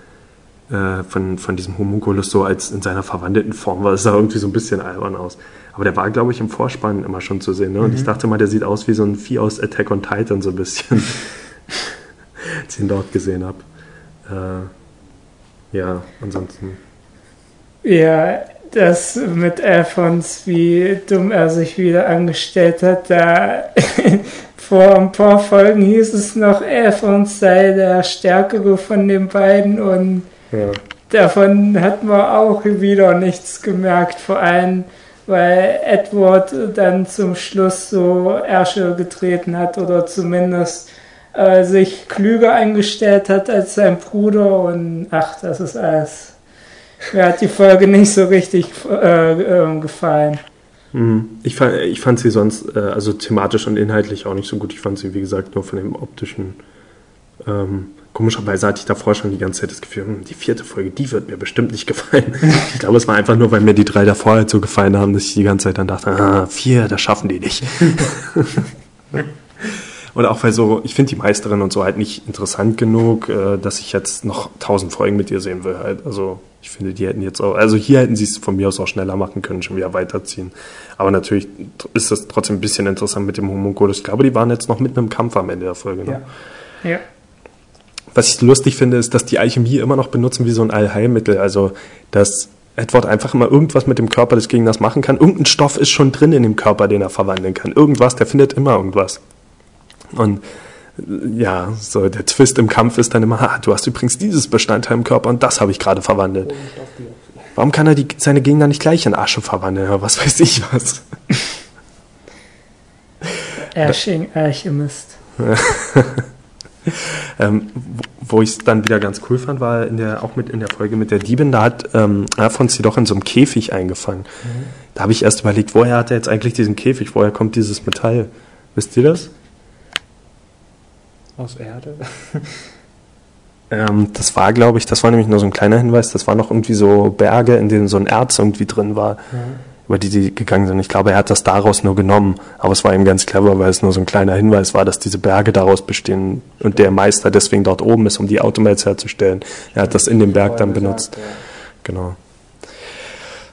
äh, von, von diesem Homunculus so als in seiner verwandelten Form war. Es sah irgendwie so ein bisschen albern aus. Aber der war, glaube ich, im Vorspann immer schon zu sehen. Ne? Und mhm. ich dachte mal, der sieht aus wie so ein Vieh aus Attack on Titan, so ein bisschen. als ich ihn dort gesehen habe. Äh, ja, ansonsten. Ja, das mit Alphons, wie dumm er sich wieder angestellt hat, da vor ein paar Folgen hieß es noch, Alphons sei der Stärkere von den beiden und ja. Davon hat man auch wieder nichts gemerkt, vor allem weil Edward dann zum Schluss so Ärsche getreten hat oder zumindest äh, sich klüger eingestellt hat als sein Bruder und ach, das ist alles. Mir hat die Folge nicht so richtig äh, äh, gefallen. Mhm. Ich fand, ich fand sie sonst, äh, also thematisch und inhaltlich auch nicht so gut. Ich fand sie, wie gesagt, nur von dem optischen ähm, Komischerweise hatte ich davor schon die ganze Zeit das Gefühl, hm, die vierte Folge, die wird mir bestimmt nicht gefallen. ich glaube, es war einfach nur, weil mir die drei davor halt so gefallen haben, dass ich die ganze Zeit dann dachte, ah, vier, das schaffen die nicht. und auch weil so, ich finde die Meisterin und so halt nicht interessant genug, äh, dass ich jetzt noch tausend Folgen mit ihr sehen will halt. Also ich finde, die hätten jetzt auch, also hier hätten sie es von mir aus auch schneller machen können, schon wieder weiterziehen. Aber natürlich ist das trotzdem ein bisschen interessant mit dem Homunculus. Ich glaube, die waren jetzt noch mit einem Kampf am Ende der Folge. Ne? Ja. ja. Was ich lustig finde, ist, dass die Alchemie immer noch benutzen wie so ein Allheilmittel. Also, dass Edward einfach immer irgendwas mit dem Körper des Gegners machen kann. Irgendein Stoff ist schon drin in dem Körper, den er verwandeln kann. Irgendwas, der findet immer irgendwas. Und ja, so der Twist im Kampf ist dann immer, ah, du hast übrigens dieses Bestandteil im Körper und das habe ich gerade verwandelt. Warum kann er die, seine Gegner nicht gleich in Asche verwandeln? Was weiß ich was. Ashing Alchemist. ähm, wo ich es dann wieder ganz cool fand, war in der, auch mit in der Folge mit der Diebin, da hat ähm, Alfons sie doch in so einem Käfig eingefangen. Mhm. Da habe ich erst überlegt, woher hat er jetzt eigentlich diesen Käfig? Woher kommt dieses Metall? Wisst ihr das? Aus Erde? ähm, das war, glaube ich, das war nämlich nur so ein kleiner Hinweis, das waren noch irgendwie so Berge, in denen so ein Erz irgendwie drin war. Mhm über die sie gegangen sind. Ich glaube, er hat das daraus nur genommen, aber es war ihm ganz clever, weil es nur so ein kleiner Hinweis war, dass diese Berge daraus bestehen und der Meister deswegen dort oben ist, um die Automates herzustellen. Er hat das in dem Berg dann benutzt. Genau.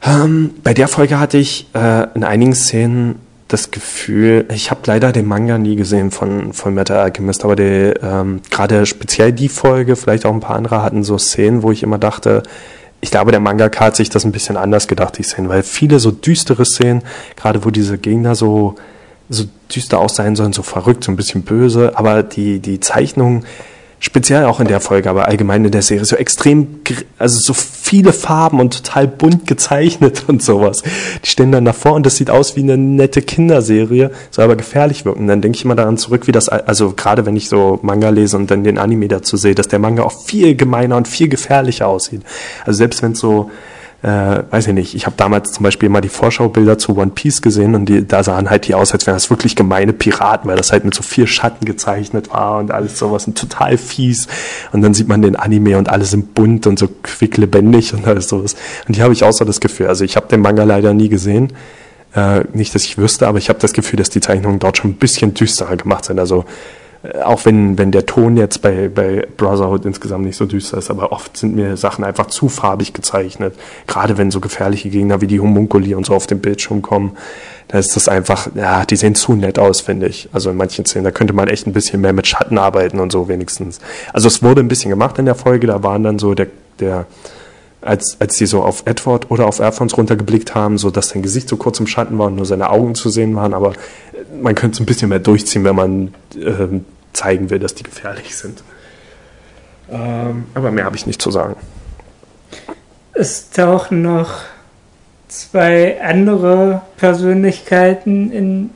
Ähm, bei der Folge hatte ich äh, in einigen Szenen das Gefühl, ich habe leider den Manga nie gesehen von, von Metal Alchemist, aber ähm, gerade speziell die Folge, vielleicht auch ein paar andere hatten so Szenen, wo ich immer dachte, ich glaube, der Mangaka hat sich das ein bisschen anders gedacht, die Szenen, weil viele so düstere Szenen, gerade wo diese Gegner so, so düster aussehen sollen, so verrückt, so ein bisschen böse, aber die, die Zeichnungen, speziell auch in der Folge, aber allgemein in der Serie, so extrem, also so viele Farben und total bunt gezeichnet und sowas. Die stehen dann davor und das sieht aus wie eine nette Kinderserie, soll aber gefährlich wirken. Dann denke ich immer daran zurück, wie das, also gerade wenn ich so Manga lese und dann den Anime dazu sehe, dass der Manga auch viel gemeiner und viel gefährlicher aussieht. Also selbst wenn es so, äh, weiß ich nicht, ich habe damals zum Beispiel mal die Vorschaubilder zu One Piece gesehen und die, da sahen halt die aus, als wären das wirklich gemeine Piraten, weil das halt mit so viel Schatten gezeichnet war und alles sowas und total fies. Und dann sieht man den Anime und alle sind bunt und so quicklebendig und alles sowas. Und hier habe ich auch so das Gefühl, also ich habe den Manga leider nie gesehen. Äh, nicht, dass ich wüsste, aber ich habe das Gefühl, dass die Zeichnungen dort schon ein bisschen düsterer gemacht sind. Also auch wenn, wenn der Ton jetzt bei, bei Brotherhood insgesamt nicht so düster ist, aber oft sind mir Sachen einfach zu farbig gezeichnet. Gerade wenn so gefährliche Gegner wie die Homunculi und so auf dem Bildschirm kommen, da ist das einfach, ja, die sehen zu nett aus, finde ich. Also in manchen Szenen, da könnte man echt ein bisschen mehr mit Schatten arbeiten und so wenigstens. Also es wurde ein bisschen gemacht in der Folge, da waren dann so der, der, als, als die so auf Edward oder auf Alphons runtergeblickt haben, so dass sein Gesicht so kurz im Schatten war und nur seine Augen zu sehen waren, aber man könnte es ein bisschen mehr durchziehen, wenn man äh, zeigen will, dass die gefährlich sind. Ähm, aber mehr habe ich nicht zu sagen. Es tauchen noch zwei andere Persönlichkeiten in,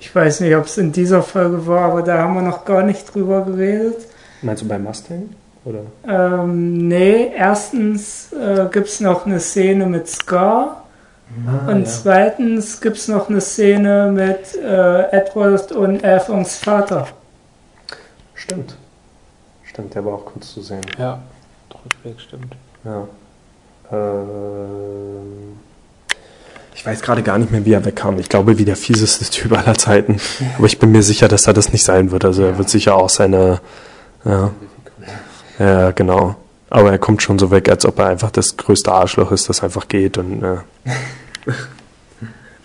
ich weiß nicht, ob es in dieser Folge war, aber da haben wir noch gar nicht drüber geredet. Meinst du bei Mustang? Oder? Ähm, nee, erstens äh, gibt es noch eine Szene mit Scar, Ah, und ja. zweitens gibt es noch eine Szene mit äh, Edward und Alphons Vater. Stimmt. Stimmt, der war auch kurz zu sehen. Ja, Rückweg, stimmt. Ja. Ähm, ich weiß gerade gar nicht mehr, wie er wegkam. Ich glaube, wie der fieseste Typ aller Zeiten. Aber ich bin mir sicher, dass er das nicht sein wird. Also er wird sicher auch seine. Ja, ja genau. Aber er kommt schon so weg, als ob er einfach das größte Arschloch ist, das einfach geht. Und äh,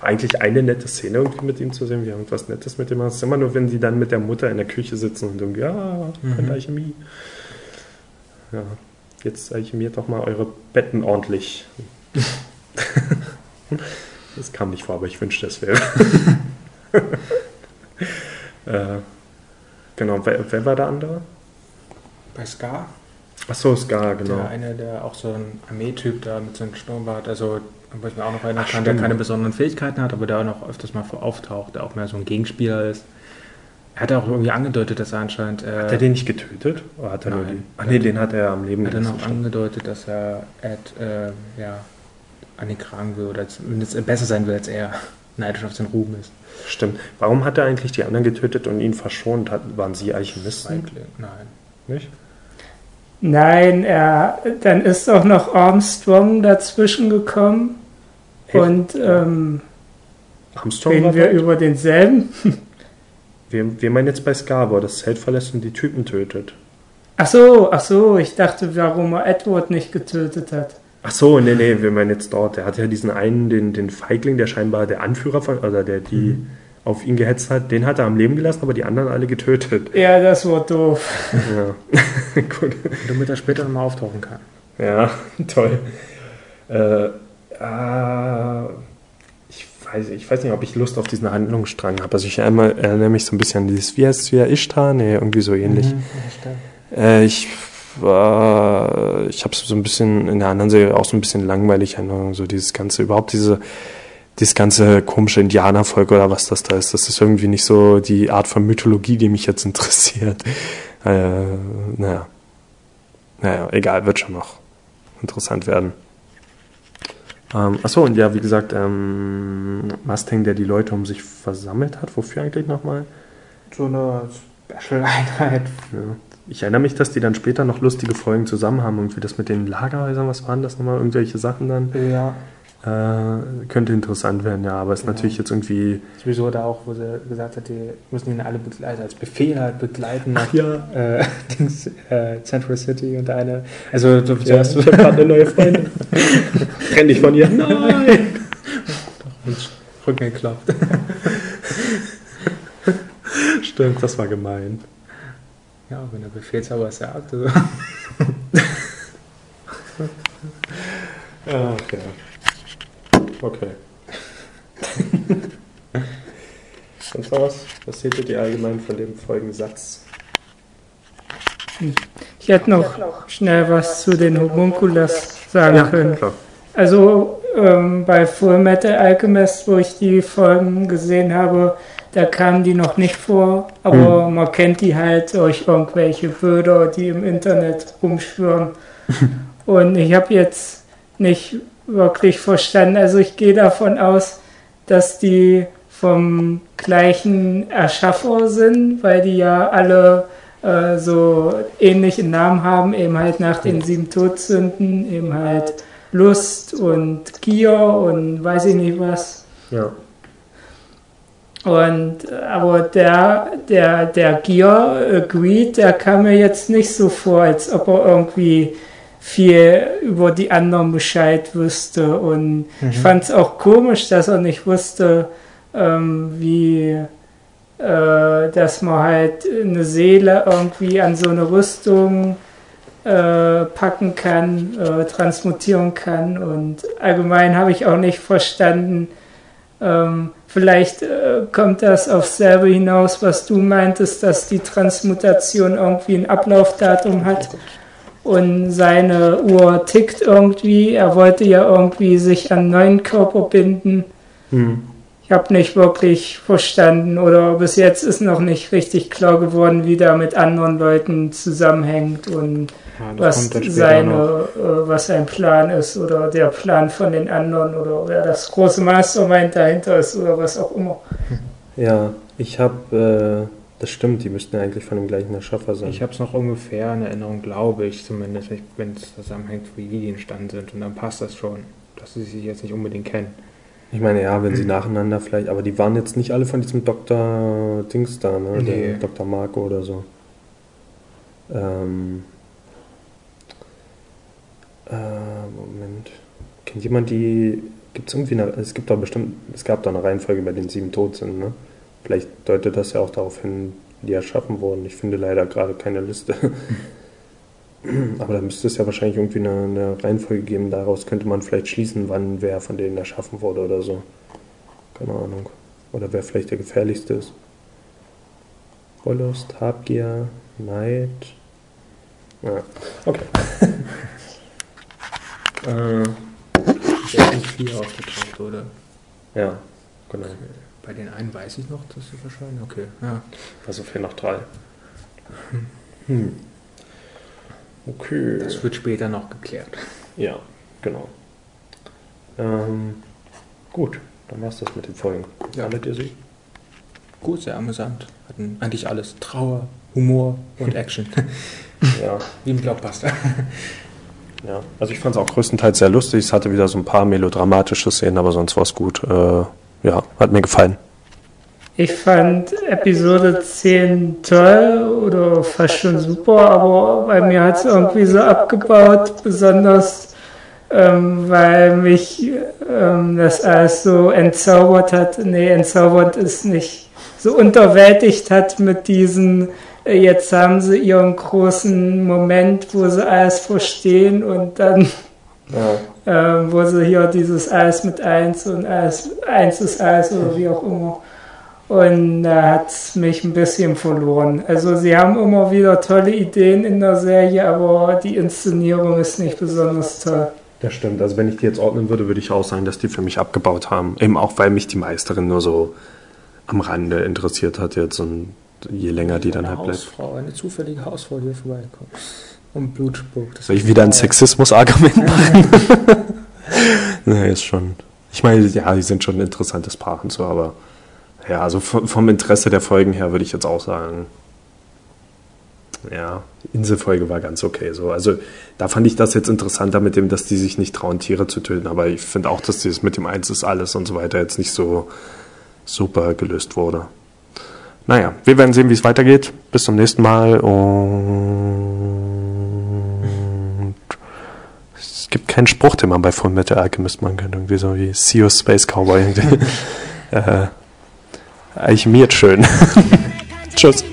war eigentlich eine nette Szene irgendwie mit ihm zu sehen. Wir haben was Nettes mit ihm. Es ist immer nur, wenn sie dann mit der Mutter in der Küche sitzen und irgendwie, ja, mhm. Alchemie. Ja, jetzt alchemiert doch mal eure Betten ordentlich. das kam nicht vor, aber ich wünschte, es wäre. äh, genau, wer, wer, war der andere? Bei Scar. Achso, Scar, genau. Der eine, der auch so ein Armeetyp da mit seinem Sturmbart, also wo ich mir auch noch erinnern kann, der keine besonderen Fähigkeiten hat, aber der auch noch öfters mal auftaucht, der auch mehr so ein Gegenspieler ist. Er hat auch irgendwie angedeutet, dass er anscheinend. Äh, hat er den nicht getötet? Oder hat er nein, nur die? Ach nee, den hat er am Leben Hat er noch angedeutet, dass er Ed äh, ja, an den Kragen will oder zumindest besser sein will als er. Neidisch auf seinen Ruhm ist. Stimmt. Warum hat er eigentlich die anderen getötet und ihn verschont? Hat, waren sie Alchemisten? Nein. Nicht? Nein, er, dann ist auch noch Armstrong dazwischen gekommen. Hey. Und ähm, Armstrong reden wir über denselben? Wir, wir meinen jetzt bei Scar, das Zelt verlässt und die Typen tötet. Ach so, ach so, ich dachte, warum er Edward nicht getötet hat. Ach so, nee, nee, wir meinen jetzt dort. Der hat ja diesen einen, den, den Feigling, der scheinbar der Anführer von, oder der die mhm. Auf ihn gehetzt hat, den hat er am Leben gelassen, aber die anderen alle getötet. Ja, das war doof. Ja, gut. Damit er später nochmal auftauchen kann. Ja, toll. Äh, äh, ich, weiß, ich weiß nicht, ob ich Lust auf diesen Handlungsstrang habe. Also ich einmal, erinnere mich so ein bisschen an dieses, wie heißt es wieder, Ishtar? Nee, irgendwie so ähnlich. Mhm, äh, ich war, ich habe so ein bisschen in der anderen Serie auch so ein bisschen langweilig, so dieses ganze, überhaupt diese, dieses ganze komische Indianervolk oder was das da ist. Das ist irgendwie nicht so die Art von Mythologie, die mich jetzt interessiert. Äh, naja. Naja, egal, wird schon noch interessant werden. Ähm, achso, und ja, wie gesagt, ähm, Mustang, der die Leute um sich versammelt hat, wofür eigentlich nochmal? So eine Special-Einheit. Ja. Ich erinnere mich, dass die dann später noch lustige Folgen zusammen haben. Irgendwie das mit den Lagerhäusern, was waren das nochmal? Irgendwelche Sachen dann? Ja. Äh, könnte interessant werden, ja, aber ist Genau. natürlich jetzt irgendwie. Sowieso da auch, wo sie gesagt hat, die müssen ihn alle begleiten, als Befehl halt begleiten nach ja. äh, Dings, äh, Central City und eine. Also du Ja, zuerst ich gerade eine neue Freundin. Renn dich von ihr. Nein! und Rücken geklopft. Stimmt, das war gemein. Ja, wenn der Befehlshaber es sagt. Also. Ach ja. Okay. Sonst noch was? Was seht ihr allgemein von dem folgenden Satz? Ich hätte noch schnell was zu den Homunculus sagen können. klar. Also ähm, bei Full Metal Alchemist, wo ich die Folgen gesehen habe, da kamen die noch nicht vor, aber man kennt die halt durch irgendwelche Bilder, die im Internet rumschwirren. Und ich habe jetzt nicht wirklich verstanden, also ich gehe davon aus, dass die vom gleichen Erschaffer sind, weil die ja alle äh, so ähnliche Namen haben, eben halt nach den sieben Todsünden, eben halt Lust und Gier und weiß ich nicht was. Ja. Und aber der, der, der Gier, äh, Greed, der kam mir jetzt nicht so vor, als ob er irgendwie viel über die anderen Bescheid wüsste. Und ich fand es auch komisch, dass er nicht wusste, ähm, wie äh, dass man halt eine Seele irgendwie an so eine Rüstung äh, packen kann, äh, transmutieren kann. Und allgemein habe ich auch nicht verstanden, ähm, vielleicht äh, kommt das aufs selbe hinaus, was du meintest, dass die Transmutation irgendwie ein Ablaufdatum hat und seine Uhr tickt irgendwie. Er wollte ja irgendwie sich an einen neuen Körper binden. Hm. Ich habe nicht wirklich verstanden oder bis jetzt ist noch nicht richtig klar geworden, wie der mit anderen Leuten zusammenhängt und Ja, was seine, äh, was sein Plan ist oder der Plan von den anderen oder wer das große Mastermind dahinter ist oder was auch immer. Ja, ich habe, äh, das stimmt, die müssten ja eigentlich von dem gleichen Erschaffer sein. Ich habe es noch ungefähr in Erinnerung, glaube ich zumindest, wenn es zusammenhängt, wie die entstanden sind. Und dann passt das schon, dass sie sich jetzt nicht unbedingt kennen. Ich meine, ja, wenn sie nacheinander vielleicht, aber die waren jetzt nicht alle von diesem Dr. Dings da, ne? Nee. Der Dr. Marco oder so. Ähm, äh, Moment. Kennt jemand die, gibt es irgendwie eine, es gibt doch bestimmt, es gab da eine Reihenfolge, bei denen sieben tot sind, ne? Vielleicht deutet das ja auch darauf hin, die erschaffen wurden. Ich finde leider gerade keine Liste. Aber da müsste es ja wahrscheinlich irgendwie eine, eine Reihenfolge geben. Daraus könnte man vielleicht schließen, wann wer von denen erschaffen wurde oder so. Keine Ahnung. Oder wer vielleicht der gefährlichste ist. Wollust, Habgier, Neid. Ja, okay. äh, Der ist nicht viel aufgetaucht, oder? ja, genau. Bei den einen weiß ich noch, dass sie wahrscheinlich. Okay, ja. Also fehlen noch drei. Hm. Okay. Das wird später noch geklärt. Ja, genau. Ähm, gut, dann war's das mit den Folgen. Ja. Fandet ihr sie? Gut, sehr amüsant. Hatten eigentlich alles. Trauer, Humor und Action. Ja. Wie im Blockbuster. ja. Also ich fand es auch größtenteils sehr lustig. Es hatte wieder so ein paar melodramatische Szenen, aber sonst war es gut. Äh, ja, hat mir gefallen. Ich fand Episode 10 toll oder fast schon super, aber bei mir hat es irgendwie so abgebaut, besonders ähm, weil mich ähm, das alles so entzaubert hat. Nee, entzaubert ist nicht. So unterwältigt hat mit diesen, äh, jetzt haben sie ihren großen Moment, wo sie alles verstehen und dann Ja. Ähm, wo sie hier dieses Eis mit eins und Eis, eins ist Eis oder wie auch immer. Und da hat es mich ein bisschen verloren. Also sie haben immer wieder tolle Ideen in der Serie, aber die Inszenierung ist nicht besonders toll. Das stimmt. Also wenn ich die jetzt ordnen würde, würde ich auch sagen, dass die für mich abgebaut haben. Eben auch, weil mich die Meisterin nur so am Rande interessiert hat jetzt und je länger die dann eine halt bleibt. Hausfrau, eine zufällige Hausfrau, die hier vorbeikommt. Und Blut spuckt. Das Soll ich wieder ein. Sexismus-Argument machen? nee, ist schon. Ich meine, ja, die sind schon ein interessantes Paar und so, aber ja, also vom, Interesse der Folgen her würde ich jetzt auch sagen, ja, Inselfolge war ganz okay. So. Also da fand ich das jetzt interessanter mit dem, dass die sich nicht trauen, Tiere zu töten, aber ich finde auch, dass dieses mit dem Eins ist alles und so weiter jetzt nicht so super gelöst wurde. Naja, wir werden sehen, wie es weitergeht. Bis zum nächsten Mal und es gibt keinen Spruch, den man bei Full Metal Alchemist machen kann. Irgendwie so wie See you Space Cowboy. äh, eigentlich mir schön. Tschüss.